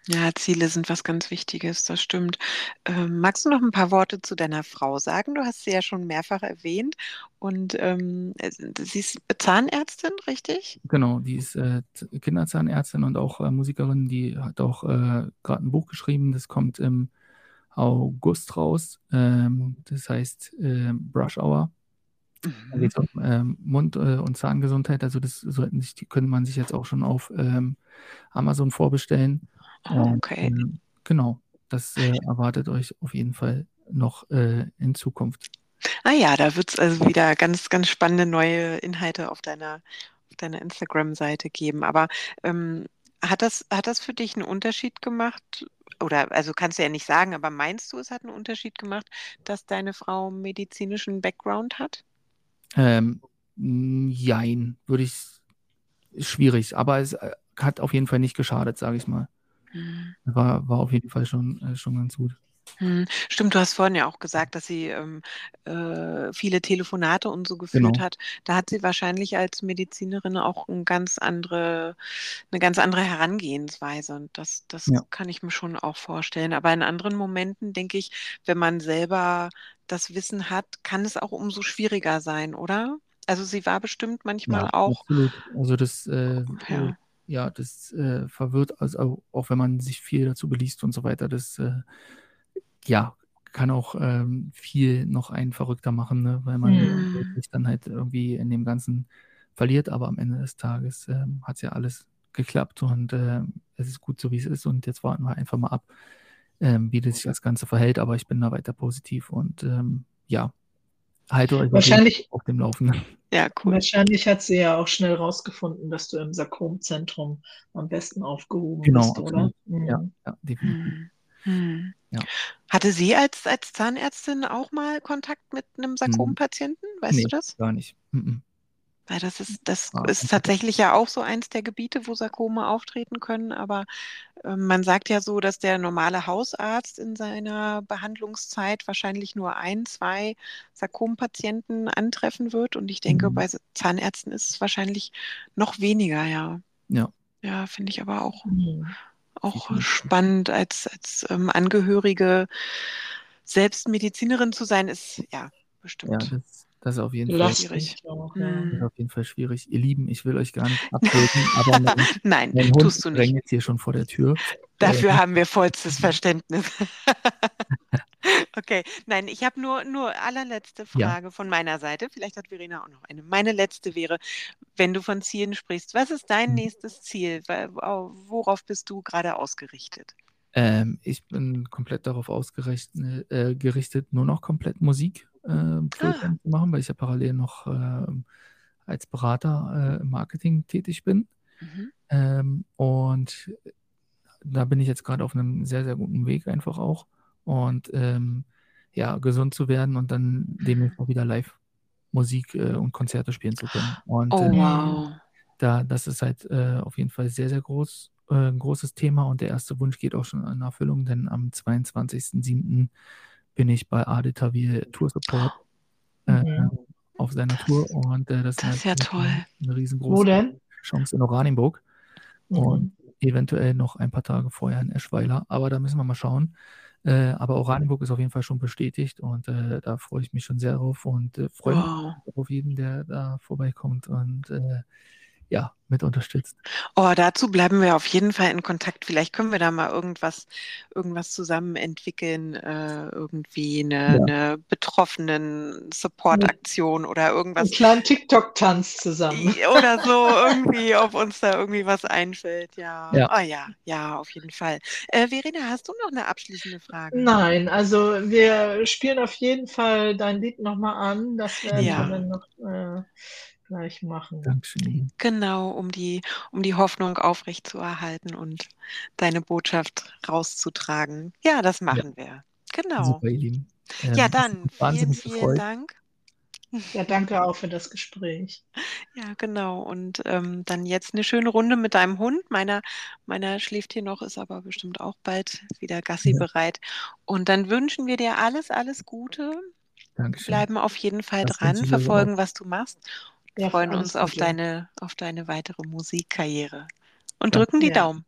Ja, Ziele sind was ganz Wichtiges, das stimmt. Ähm, magst du noch ein paar Worte zu deiner Frau sagen? Du hast sie ja schon mehrfach erwähnt und ähm, äh, sie ist Zahnärztin, richtig? Genau, die ist äh, Kinderzahnärztin und auch äh, Musikerin. Die hat auch äh, gerade ein Buch geschrieben, das kommt im August raus. Ähm, das heißt äh, Brush Hour. Da geht es um ähm, Mund- äh, und Zahngesundheit. Also das sollten sich, die könnte man sich jetzt auch schon auf ähm, Amazon vorbestellen. Oh, okay. Und, äh, genau, das äh, erwartet euch auf jeden Fall noch äh, in Zukunft. Ah ja, da wird es also wieder ganz, ganz spannende neue Inhalte auf deiner, auf deiner Instagram-Seite geben. Aber ähm, hat, das, hat das für dich einen Unterschied gemacht? Oder also kannst du ja nicht sagen, aber meinst du, es hat einen Unterschied gemacht, dass deine Frau einen medizinischen Background hat? Ähm, jein, würde ich schwierig, aber es äh, hat auf jeden Fall nicht geschadet, sage ich mal. Mhm. War, war auf jeden Fall schon, äh, schon ganz gut. Mhm. Stimmt, du hast vorhin ja auch gesagt, dass sie ähm, äh, viele Telefonate und so geführt genau. hat. Da hat sie wahrscheinlich als Medizinerin auch ein ganz andere, eine ganz andere Herangehensweise. Und das, das ja. kann ich mir schon auch vorstellen. Aber in anderen Momenten denke ich, wenn man selber das Wissen hat, kann es auch umso schwieriger sein, oder? Also sie war bestimmt manchmal ja, auch. Absolut. Also das äh, ja ja, das äh, verwirrt, also auch wenn man sich viel dazu beliest und so weiter, das äh, ja, kann auch ähm, viel noch einen verrückter machen, ne? weil man mhm. sich dann halt irgendwie in dem Ganzen verliert, aber am Ende des Tages äh, hat es ja alles geklappt und äh, es ist gut so, wie es ist und jetzt warten wir einfach mal ab, ähm, wie sich das Ganze verhält, aber ich bin da weiter positiv und ähm, ja, halte euch Wahrscheinlich, auf dem Laufenden. Ja, cool. Wahrscheinlich hat sie ja auch schnell rausgefunden, dass du im Sarkomzentrum am besten aufgehoben genau, bist, oder? Mhm. Ja, ja, definitiv. Mhm. Ja. Hatte sie als, als Zahnärztin auch mal Kontakt mit einem. Sarkompatienten? Weißt nee, du das? Gar nicht. Mhm. Weil das ist, das ah, ist tatsächlich ja auch so eins der Gebiete, wo Sarkome auftreten können. Aber äh, man sagt ja so, dass der normale Hausarzt in seiner Behandlungszeit wahrscheinlich nur ein, zwei Sarkompatienten antreffen wird. Und ich denke, mhm. bei Zahnärzten ist es wahrscheinlich noch weniger, ja. Ja. Ja, finde ich aber auch, mhm. auch spannend als, als ähm, Angehörige selbst Medizinerin zu sein, ist ja bestimmt. Ja, das das ist auf jeden Fall schwierig. Auch, ja. Das ist auf jeden Fall schwierig. Ihr Lieben, ich will euch gar nicht abtöten, [laughs] aber mein, Nein, mein Hund tust du nicht. jetzt hier schon vor der Tür. Dafür äh, haben wir vollstes Verständnis. [laughs] okay, nein, ich habe nur, nur allerletzte Frage ja. von meiner Seite. Vielleicht hat Verena auch noch eine. Meine letzte wäre, wenn du von Zielen sprichst, was ist dein mhm. nächstes Ziel? Worauf bist du gerade ausgerichtet? Ähm, ich bin komplett darauf ausgerichtet, äh, gerichtet, nur noch komplett Musik äh, ah. zu machen, weil ich ja parallel noch äh, als Berater äh, im Marketing tätig bin. Mhm. Ähm, und da bin ich jetzt gerade auf einem sehr, sehr guten Weg einfach auch. Und ähm, ja, gesund zu werden und dann demnächst auch wieder live Musik äh, und Konzerte spielen zu können. Und oh, ähm, wow. da, das ist halt äh, auf jeden Fall sehr, sehr groß, äh, ein großes Thema und der erste Wunsch geht auch schon in Erfüllung, denn am 22.07 bin ich bei Ade Tawil Tour Support äh, mhm. auf seiner Tour und äh, das, das, ist ja toll. Eine riesengroße Chance in Oranienburg mhm. und eventuell noch ein paar Tage vorher in Eschweiler, aber da müssen wir mal schauen. Äh, aber Oranienburg ist auf jeden Fall schon bestätigt und äh, da freue ich mich schon sehr drauf und äh, freue wow. mich auf jeden, der da vorbeikommt und äh, ja, mit unterstützt. Oh, dazu bleiben wir auf jeden Fall in Kontakt. Vielleicht können wir da mal irgendwas, irgendwas zusammen entwickeln, äh, irgendwie eine, ja. eine betroffenen Support-Aktion oder irgendwas. Einen kleinen TikTok-Tanz zusammen. Oder so, irgendwie, ob uns da irgendwie was einfällt. Ja. Ja, oh, ja, ja, auf jeden Fall. Äh, Verena, hast du noch eine abschließende Frage? Nein, also wir spielen auf jeden Fall dein Lied nochmal an. Das werden ja. wir dann noch. Äh, gleich machen. Dankeschön. Genau, um die, um die Hoffnung aufrechtzuerhalten und deine Botschaft rauszutragen. Ja, das machen ja. wir. Genau. Super, ihr Lieben. Ähm, ja, dann vielen, vielen Dank. Ja, danke auch für das Gespräch. Ja, genau. Und ähm, dann jetzt eine schöne Runde mit deinem Hund. Meiner, meiner schläft hier noch, ist aber bestimmt auch bald wieder Gassi ja. bereit. Und dann wünschen wir dir alles, alles Gute. Dankeschön. Bleiben auf jeden Fall das dran, verfolgen, was du machst wir freuen uns auf deine, auf deine weitere Musikkarriere und drücken die ja. Daumen.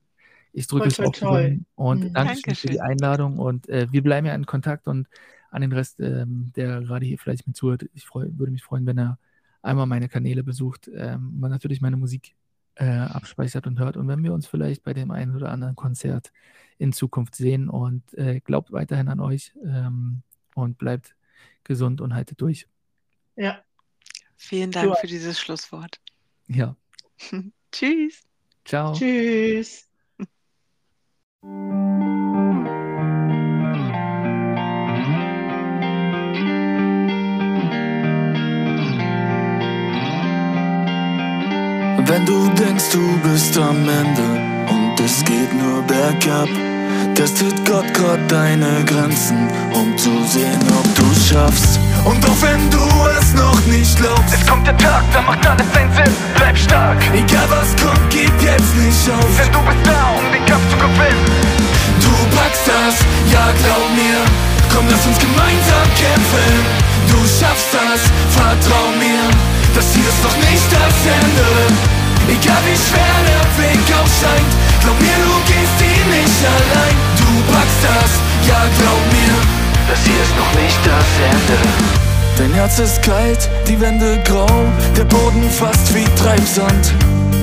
Ich drücke es auch toll. und mhm. danke für die Einladung und äh, wir bleiben ja in Kontakt und an den Rest, ähm, der gerade hier vielleicht mit zuhört, ich freu, würde mich freuen, wenn er einmal meine Kanäle besucht, ähm, man natürlich meine Musik äh, abspeichert und hört und wenn wir uns vielleicht bei dem einen oder anderen Konzert in Zukunft sehen und äh, glaubt weiterhin an euch ähm, und bleibt gesund und haltet durch. Ja, Vielen Dank für dieses Schlusswort. Ja. [laughs] Tschüss. Ciao. Tschüss. Wenn du denkst, du bist am Ende und es geht nur bergab, testet Gott grad deine Grenzen, um zu sehen, ob du schaffst. Und auch wenn du es noch nicht glaubst, es kommt der Tag, da macht alles seinen Sinn. Bleib stark. Egal was kommt, gib jetzt nicht auf. Denn du bist da, um den Kampf zu gewinnen. Du packst das, ja glaub mir. Komm, lass uns gemeinsam kämpfen. Du schaffst das, vertrau mir. Das hier ist noch nicht das Ende. Egal wie schwer der Weg auch scheint, glaub mir, du gehst ihn nicht allein. Du packst das, ja glaub mir. Das hier ist noch nicht das Ende. Dein Herz ist kalt, die Wände grau, der Boden fast wie Treibsand.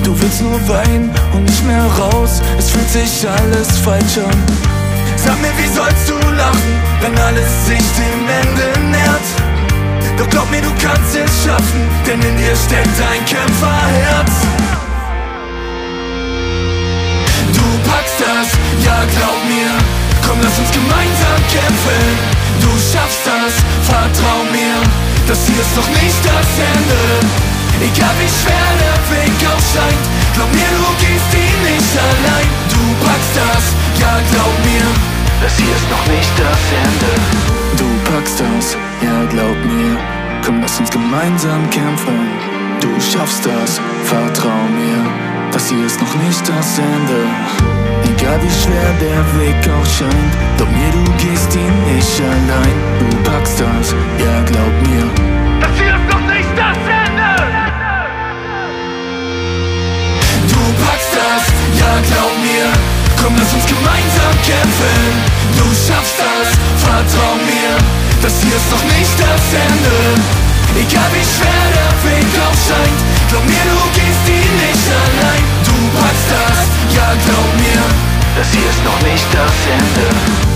Du willst nur weinen und nicht mehr raus, es fühlt sich alles falsch an. Sag mir, wie sollst du lachen, wenn alles sich dem Ende nähert? Doch glaub mir, du kannst es schaffen, denn in dir steckt ein Kämpferherz. Packst das, ja glaub mir, komm lass uns gemeinsam kämpfen. Du schaffst das, vertrau mir. Das hier ist noch nicht das Ende. Egal wie schwer der Weg auch scheint Glaub mir, du gehst ihn nicht allein. Du packst das, ja glaub mir. Das hier ist noch nicht das Ende. Du packst das, ja glaub mir. Komm, lass uns gemeinsam kämpfen. Du schaffst das, vertrau mir. Das hier ist noch nicht das Ende Egal wie schwer der Weg auch scheint. Glaub mir, du gehst ihn nicht allein. Du packst das, ja glaub mir. Das hier ist noch nicht das Ende! Du packst das, ja glaub mir. Komm, lass uns gemeinsam kämpfen. Du schaffst das, vertrau mir. Das hier ist noch nicht das Ende. Egal wie schwer der Weg auch scheint. Glaub mir, du gehst ihn ja, glaub mir, das hier ist noch nicht das Ende.